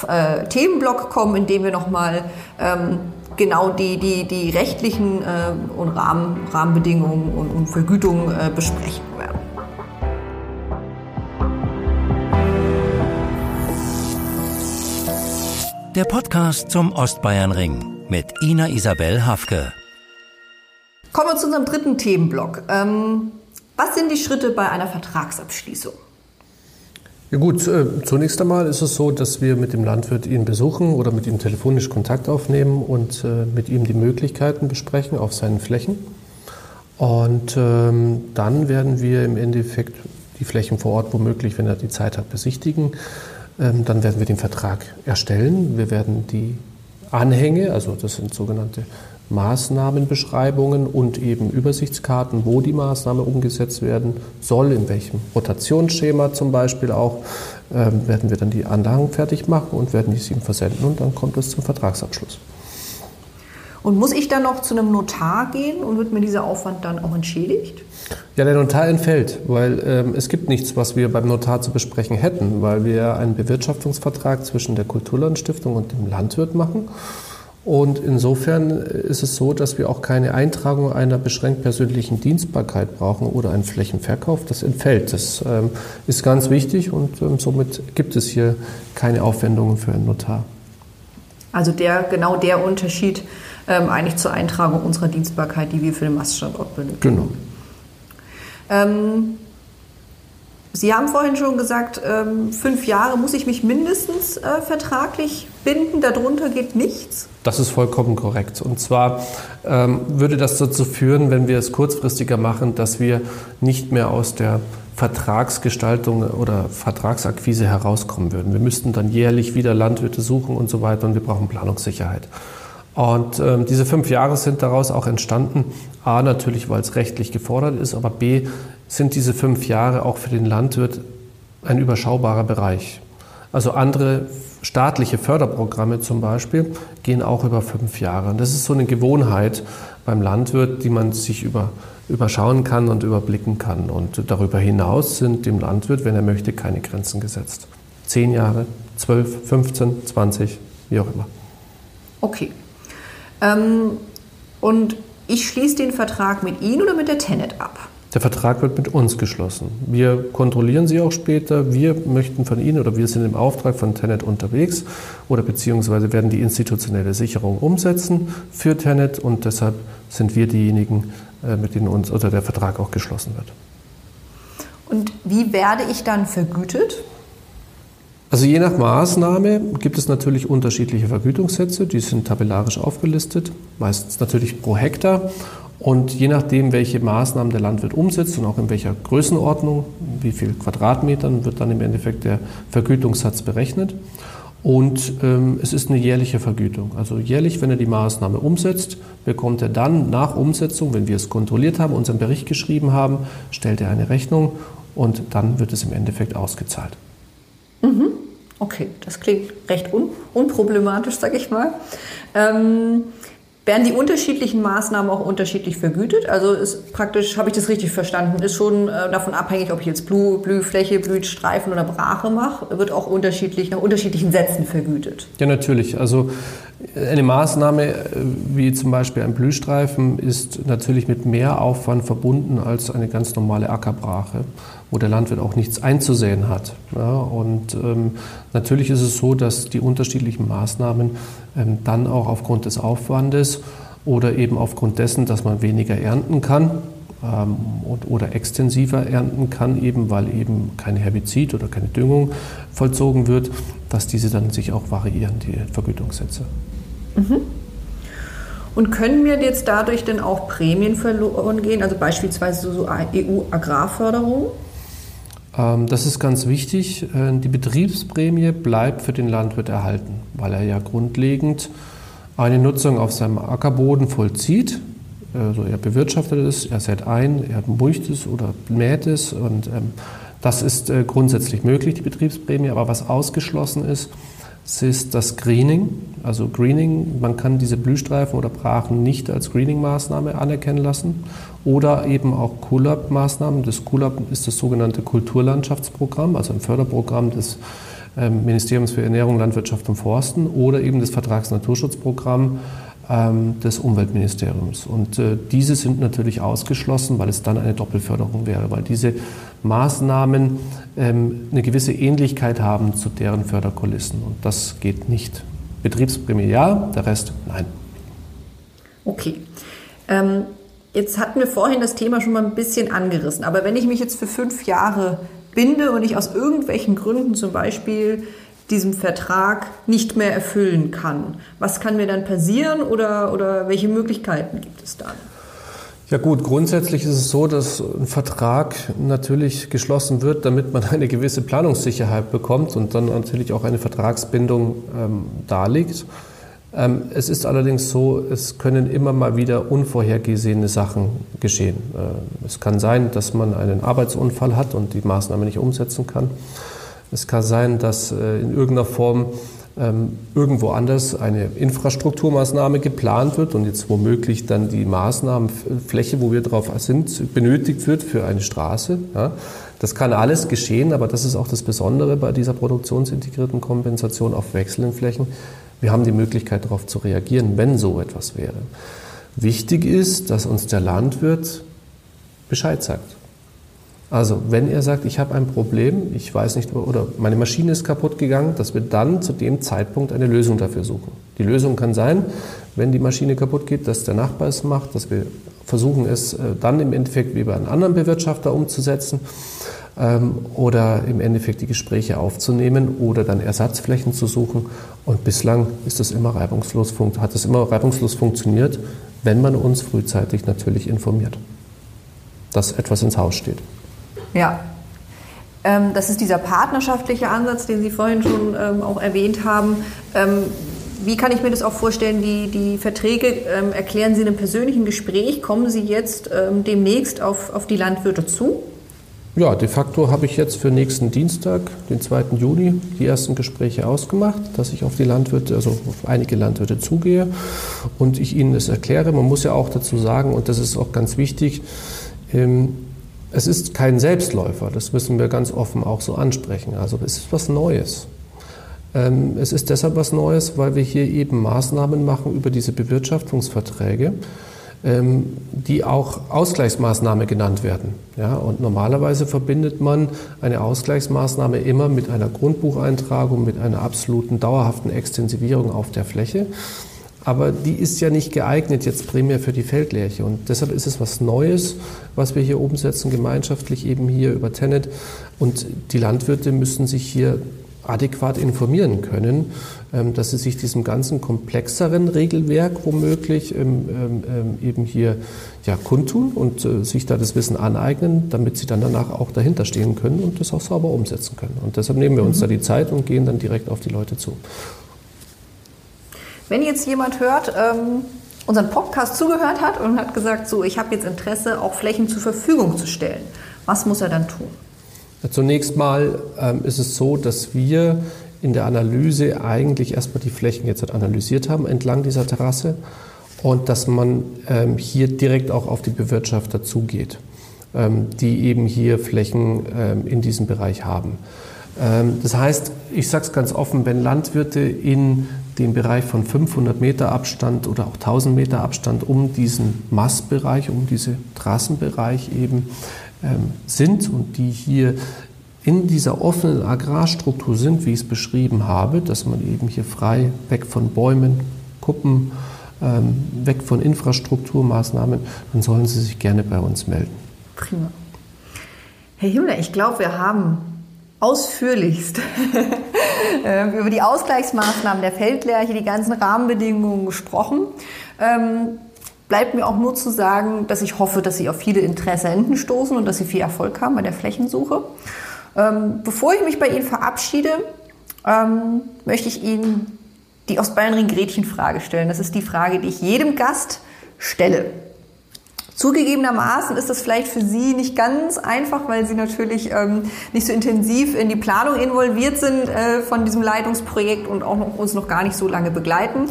äh, Themenblock kommen, in dem wir nochmal ähm, genau die, die, die rechtlichen äh, und Rahmen, Rahmenbedingungen und, und Vergütungen äh, besprechen werden. Der Podcast zum Ostbayernring mit Ina Isabel Hafke. Kommen wir zu unserem dritten Themenblock. Ähm, was sind die Schritte bei einer Vertragsabschließung? Ja gut, äh, zunächst einmal ist es so, dass wir mit dem Landwirt ihn besuchen oder mit ihm telefonisch Kontakt aufnehmen und äh, mit ihm die Möglichkeiten besprechen auf seinen Flächen. Und ähm, dann werden wir im Endeffekt die Flächen vor Ort womöglich, wenn er die Zeit hat, besichtigen. Ähm, dann werden wir den Vertrag erstellen. Wir werden die Anhänge, also das sind sogenannte Maßnahmenbeschreibungen und eben Übersichtskarten, wo die Maßnahme umgesetzt werden soll, in welchem Rotationsschema zum Beispiel auch, ähm, werden wir dann die Anlagen fertig machen und werden dies ihm versenden und dann kommt es zum Vertragsabschluss. Und muss ich dann noch zu einem Notar gehen und wird mir dieser Aufwand dann auch entschädigt? Ja, der Notar entfällt, weil ähm, es gibt nichts, was wir beim Notar zu besprechen hätten, weil wir einen Bewirtschaftungsvertrag zwischen der Kulturlandstiftung und dem Landwirt machen. Und insofern ist es so, dass wir auch keine Eintragung einer beschränkt persönlichen Dienstbarkeit brauchen oder einen Flächenverkauf. Das entfällt. Das ähm, ist ganz wichtig und ähm, somit gibt es hier keine Aufwendungen für einen Notar. Also der, genau der Unterschied ähm, eigentlich zur Eintragung unserer Dienstbarkeit, die wir für den Maststandort benötigen. Genau. Ähm, Sie haben vorhin schon gesagt, ähm, fünf Jahre muss ich mich mindestens äh, vertraglich binden, darunter geht nichts? Das ist vollkommen korrekt. Und zwar ähm, würde das dazu führen, wenn wir es kurzfristiger machen, dass wir nicht mehr aus der Vertragsgestaltung oder Vertragsakquise herauskommen würden. Wir müssten dann jährlich wieder Landwirte suchen und so weiter und wir brauchen Planungssicherheit. Und ähm, diese fünf Jahre sind daraus auch entstanden. A, natürlich, weil es rechtlich gefordert ist, aber B, sind diese fünf Jahre auch für den Landwirt ein überschaubarer Bereich. Also andere staatliche Förderprogramme zum Beispiel gehen auch über fünf Jahre. Und das ist so eine Gewohnheit beim Landwirt, die man sich über, überschauen kann und überblicken kann. Und darüber hinaus sind dem Landwirt, wenn er möchte, keine Grenzen gesetzt. Zehn Jahre, zwölf, 15, 20, wie auch immer. Okay. Ähm, und ich schließe den Vertrag mit Ihnen oder mit der Tenet ab? Der Vertrag wird mit uns geschlossen. Wir kontrollieren sie auch später. Wir möchten von Ihnen oder wir sind im Auftrag von Tenet unterwegs oder beziehungsweise werden die institutionelle Sicherung umsetzen für Tenet und deshalb sind wir diejenigen, äh, mit denen uns oder der Vertrag auch geschlossen wird. Und wie werde ich dann vergütet? Also je nach Maßnahme gibt es natürlich unterschiedliche Vergütungssätze, die sind tabellarisch aufgelistet, meistens natürlich pro Hektar und je nachdem, welche Maßnahmen der Landwirt umsetzt und auch in welcher Größenordnung, wie viel Quadratmetern, wird dann im Endeffekt der Vergütungssatz berechnet. Und ähm, es ist eine jährliche Vergütung. Also jährlich, wenn er die Maßnahme umsetzt, bekommt er dann nach Umsetzung, wenn wir es kontrolliert haben, unseren Bericht geschrieben haben, stellt er eine Rechnung und dann wird es im Endeffekt ausgezahlt. Mhm. Okay, das klingt recht un unproblematisch, sag ich mal. Ähm werden die unterschiedlichen Maßnahmen auch unterschiedlich vergütet? Also ist praktisch, habe ich das richtig verstanden, ist schon äh, davon abhängig, ob ich jetzt Blü Blühfläche, Blütstreifen oder Brache mache, wird auch unterschiedlich nach unterschiedlichen Sätzen vergütet. Ja, natürlich. Also eine Maßnahme äh, wie zum Beispiel ein Blühstreifen ist natürlich mit mehr Aufwand verbunden als eine ganz normale Ackerbrache, wo der Landwirt auch nichts einzusehen hat. Ja, und ähm, natürlich ist es so, dass die unterschiedlichen Maßnahmen dann auch aufgrund des Aufwandes oder eben aufgrund dessen, dass man weniger ernten kann, ähm, oder extensiver ernten kann, eben weil eben kein Herbizid oder keine Düngung vollzogen wird, dass diese dann sich auch variieren, die Vergütungssätze. Mhm. Und können mir jetzt dadurch denn auch Prämien verloren gehen, also beispielsweise so EU-Agrarförderung? Ähm, das ist ganz wichtig. Äh, die Betriebsprämie bleibt für den Landwirt erhalten, weil er ja grundlegend eine Nutzung auf seinem Ackerboden vollzieht. Also er bewirtschaftet es, er sät ein, er mulcht es oder mäht es und ähm, das ist äh, grundsätzlich möglich, die Betriebsprämie. Aber was ausgeschlossen ist, ist das Greening. Also Greening, man kann diese Blühstreifen oder Brachen nicht als Greening-Maßnahme anerkennen lassen. Oder eben auch CULAB-Maßnahmen. Das CULAB ist das sogenannte Kulturlandschaftsprogramm, also ein Förderprogramm des ähm, Ministeriums für Ernährung, Landwirtschaft und Forsten oder eben das Vertragsnaturschutzprogramm ähm, des Umweltministeriums. Und äh, diese sind natürlich ausgeschlossen, weil es dann eine Doppelförderung wäre, weil diese Maßnahmen ähm, eine gewisse Ähnlichkeit haben zu deren Förderkulissen. Und das geht nicht. Betriebsprämie ja, der Rest nein. Okay. Ähm, Jetzt hatten wir vorhin das Thema schon mal ein bisschen angerissen, aber wenn ich mich jetzt für fünf Jahre binde und ich aus irgendwelchen Gründen zum Beispiel diesem Vertrag nicht mehr erfüllen kann, was kann mir dann passieren oder, oder welche Möglichkeiten gibt es dann? Ja gut, grundsätzlich ist es so, dass ein Vertrag natürlich geschlossen wird, damit man eine gewisse Planungssicherheit bekommt und dann natürlich auch eine Vertragsbindung ähm, darlegt. Ähm, es ist allerdings so, es können immer mal wieder unvorhergesehene Sachen geschehen. Äh, es kann sein, dass man einen Arbeitsunfall hat und die Maßnahme nicht umsetzen kann. Es kann sein, dass äh, in irgendeiner Form ähm, irgendwo anders eine Infrastrukturmaßnahme geplant wird und jetzt womöglich dann die Maßnahmenfläche, wo wir drauf sind, benötigt wird für eine Straße. Das kann alles geschehen, aber das ist auch das Besondere bei dieser produktionsintegrierten Kompensation auf wechselnden Flächen. Wir haben die Möglichkeit darauf zu reagieren, wenn so etwas wäre. Wichtig ist, dass uns der Landwirt Bescheid sagt. Also, wenn er sagt, ich habe ein Problem, ich weiß nicht, oder meine Maschine ist kaputt gegangen, dass wir dann zu dem Zeitpunkt eine Lösung dafür suchen. Die Lösung kann sein, wenn die Maschine kaputt geht, dass der Nachbar es macht, dass wir versuchen, es äh, dann im Endeffekt wie bei einem anderen Bewirtschafter umzusetzen oder im Endeffekt die Gespräche aufzunehmen oder dann Ersatzflächen zu suchen. Und bislang ist das immer reibungslos, hat es immer reibungslos funktioniert, wenn man uns frühzeitig natürlich informiert, dass etwas ins Haus steht. Ja. Ähm, das ist dieser partnerschaftliche Ansatz, den Sie vorhin schon ähm, auch erwähnt haben. Ähm, wie kann ich mir das auch vorstellen? Die, die Verträge ähm, erklären Sie in einem persönlichen Gespräch. Kommen Sie jetzt ähm, demnächst auf, auf die Landwirte zu? Ja, de facto habe ich jetzt für nächsten Dienstag, den 2. Juni, die ersten Gespräche ausgemacht, dass ich auf die Landwirte, also auf einige Landwirte zugehe und ich ihnen das erkläre. Man muss ja auch dazu sagen, und das ist auch ganz wichtig, ähm, es ist kein Selbstläufer, das müssen wir ganz offen auch so ansprechen. Also es ist was Neues. Ähm, es ist deshalb was Neues, weil wir hier eben Maßnahmen machen über diese Bewirtschaftungsverträge, die auch Ausgleichsmaßnahme genannt werden. Ja, und normalerweise verbindet man eine Ausgleichsmaßnahme immer mit einer Grundbucheintragung, mit einer absoluten dauerhaften Extensivierung auf der Fläche. Aber die ist ja nicht geeignet jetzt primär für die Feldlärche. Und deshalb ist es was Neues, was wir hier umsetzen, gemeinschaftlich eben hier über Tenet. Und die Landwirte müssen sich hier adäquat informieren können, ähm, dass sie sich diesem ganzen komplexeren Regelwerk womöglich ähm, ähm, eben hier ja, kundtun und äh, sich da das Wissen aneignen, damit sie dann danach auch dahinter stehen können und das auch sauber umsetzen können. Und deshalb nehmen wir uns mhm. da die Zeit und gehen dann direkt auf die Leute zu. Wenn jetzt jemand hört, ähm, unseren Podcast zugehört hat und hat gesagt, so, ich habe jetzt Interesse, auch Flächen zur Verfügung zu stellen, was muss er dann tun? Zunächst mal ähm, ist es so, dass wir in der Analyse eigentlich erstmal die Flächen jetzt analysiert haben entlang dieser Terrasse und dass man ähm, hier direkt auch auf die Bewirtschafter zugeht, ähm, die eben hier Flächen ähm, in diesem Bereich haben. Ähm, das heißt, ich sage es ganz offen, wenn Landwirte in dem Bereich von 500 Meter Abstand oder auch 1000 Meter Abstand um diesen Mastbereich, um diesen Trassenbereich eben ähm, sind und die hier in dieser offenen Agrarstruktur sind, wie ich es beschrieben habe, dass man eben hier frei weg von Bäumen, Kuppen, ähm, weg von Infrastrukturmaßnahmen, dann sollen Sie sich gerne bei uns melden. Prima. Herr Himmler, ich glaube, wir haben ausführlichst ähm, über die Ausgleichsmaßnahmen der Feldlerche, die ganzen Rahmenbedingungen gesprochen. Ähm, bleibt mir auch nur zu sagen, dass ich hoffe, dass Sie auf viele Interessenten stoßen und dass Sie viel Erfolg haben bei der Flächensuche. Ähm, bevor ich mich bei Ihnen verabschiede, möchte ich Ihnen die Ostbayernring-Gretchen-Frage stellen. Das ist die Frage, die ich jedem Gast stelle. Zugegebenermaßen ist das vielleicht für Sie nicht ganz einfach, weil Sie natürlich ähm, nicht so intensiv in die Planung involviert sind äh, von diesem Leitungsprojekt und auch noch, uns noch gar nicht so lange begleiten.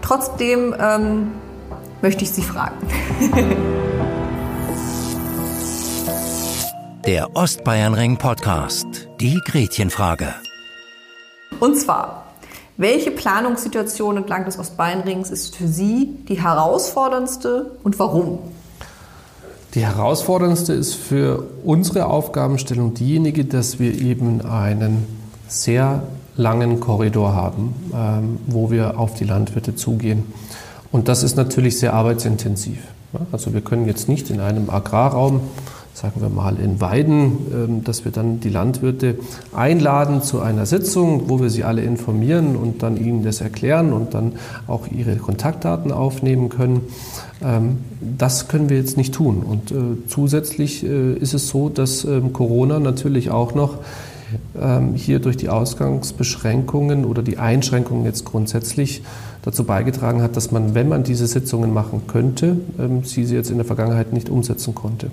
Trotzdem ähm, möchte ich Sie fragen. Der Ostbayernring Podcast. Die Gretchenfrage. Und zwar, welche Planungssituation entlang des Ostbayernrings ist für Sie die herausforderndste und warum? Die herausforderndste ist für unsere Aufgabenstellung diejenige, dass wir eben einen sehr langen Korridor haben, ähm, wo wir auf die Landwirte zugehen. Und das ist natürlich sehr arbeitsintensiv. Also wir können jetzt nicht in einem Agrarraum sagen wir mal, in Weiden, ähm, dass wir dann die Landwirte einladen zu einer Sitzung, wo wir sie alle informieren und dann ihnen das erklären und dann auch ihre Kontaktdaten aufnehmen können. Ähm, das können wir jetzt nicht tun. Und äh, zusätzlich äh, ist es so, dass ähm, Corona natürlich auch noch hier durch die Ausgangsbeschränkungen oder die Einschränkungen jetzt grundsätzlich dazu beigetragen hat, dass man, wenn man diese Sitzungen machen könnte, sie jetzt in der Vergangenheit nicht umsetzen konnte.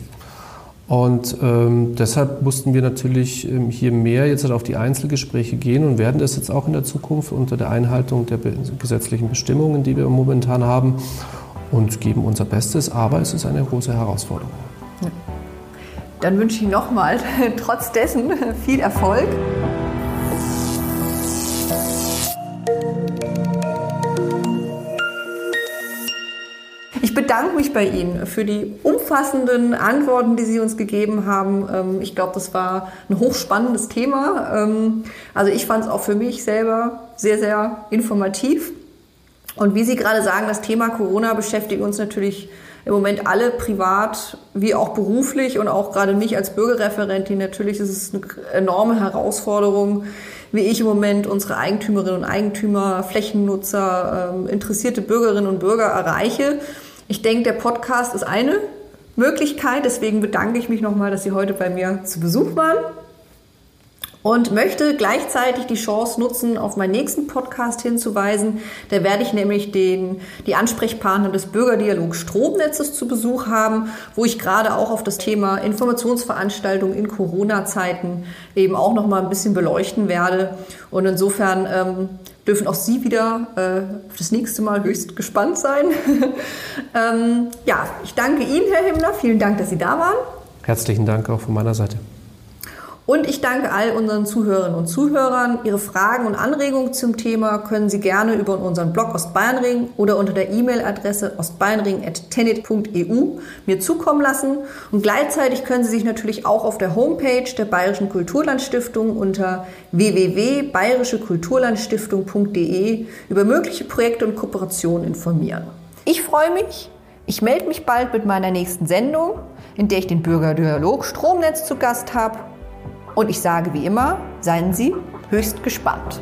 Und ähm, deshalb mussten wir natürlich ähm, hier mehr jetzt halt auf die Einzelgespräche gehen und werden das jetzt auch in der Zukunft unter der Einhaltung der gesetzlichen Bestimmungen, die wir momentan haben, und geben unser Bestes. Aber es ist eine große Herausforderung. Dann wünsche ich nochmal trotz dessen viel Erfolg. Bedanke mich bei Ihnen für die umfassenden Antworten, die Sie uns gegeben haben. Ähm, ich glaube, das war ein hochspannendes Thema. Ähm, also ich fand es auch für mich selber sehr, sehr informativ. Und wie Sie gerade sagen, das Thema Corona beschäftigt uns natürlich im Moment alle privat wie auch beruflich und auch gerade mich als Bürgerreferentin. Natürlich ist es eine enorme Herausforderung, wie ich im Moment unsere Eigentümerinnen und Eigentümer, Flächennutzer, ähm, interessierte Bürgerinnen und Bürger erreiche. Ich denke, der Podcast ist eine Möglichkeit. Deswegen bedanke ich mich nochmal, dass Sie heute bei mir zu Besuch waren und möchte gleichzeitig die Chance nutzen, auf meinen nächsten Podcast hinzuweisen. Da werde ich nämlich den, die Ansprechpartner des Bürgerdialog Stromnetzes zu Besuch haben, wo ich gerade auch auf das Thema Informationsveranstaltungen in Corona-Zeiten eben auch noch mal ein bisschen beleuchten werde. Und insofern ähm, dürfen auch Sie wieder äh, das nächste Mal höchst gespannt sein. ähm, ja, ich danke Ihnen, Herr Himmler. Vielen Dank, dass Sie da waren. Herzlichen Dank auch von meiner Seite. Und ich danke all unseren Zuhörerinnen und Zuhörern. Ihre Fragen und Anregungen zum Thema können Sie gerne über unseren Blog Ostbayernring oder unter der E-Mail-Adresse ostbayernring.tenet.eu mir zukommen lassen. Und gleichzeitig können Sie sich natürlich auch auf der Homepage der Bayerischen Kulturlandstiftung unter www.bayerischekulturlandstiftung.de über mögliche Projekte und Kooperationen informieren. Ich freue mich. Ich melde mich bald mit meiner nächsten Sendung, in der ich den Bürgerdialog Stromnetz zu Gast habe und ich sage wie immer, seien Sie höchst gespannt.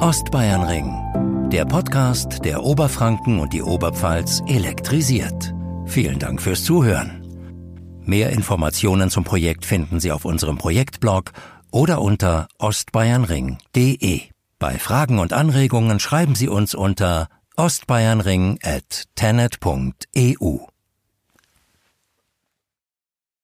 Ostbayernring, der Podcast, der Oberfranken und die Oberpfalz elektrisiert. Vielen Dank fürs Zuhören. Mehr Informationen zum Projekt finden Sie auf unserem Projektblog oder unter ostbayernring.de. Bei Fragen und Anregungen schreiben Sie uns unter ostbayernring at tenet.eu.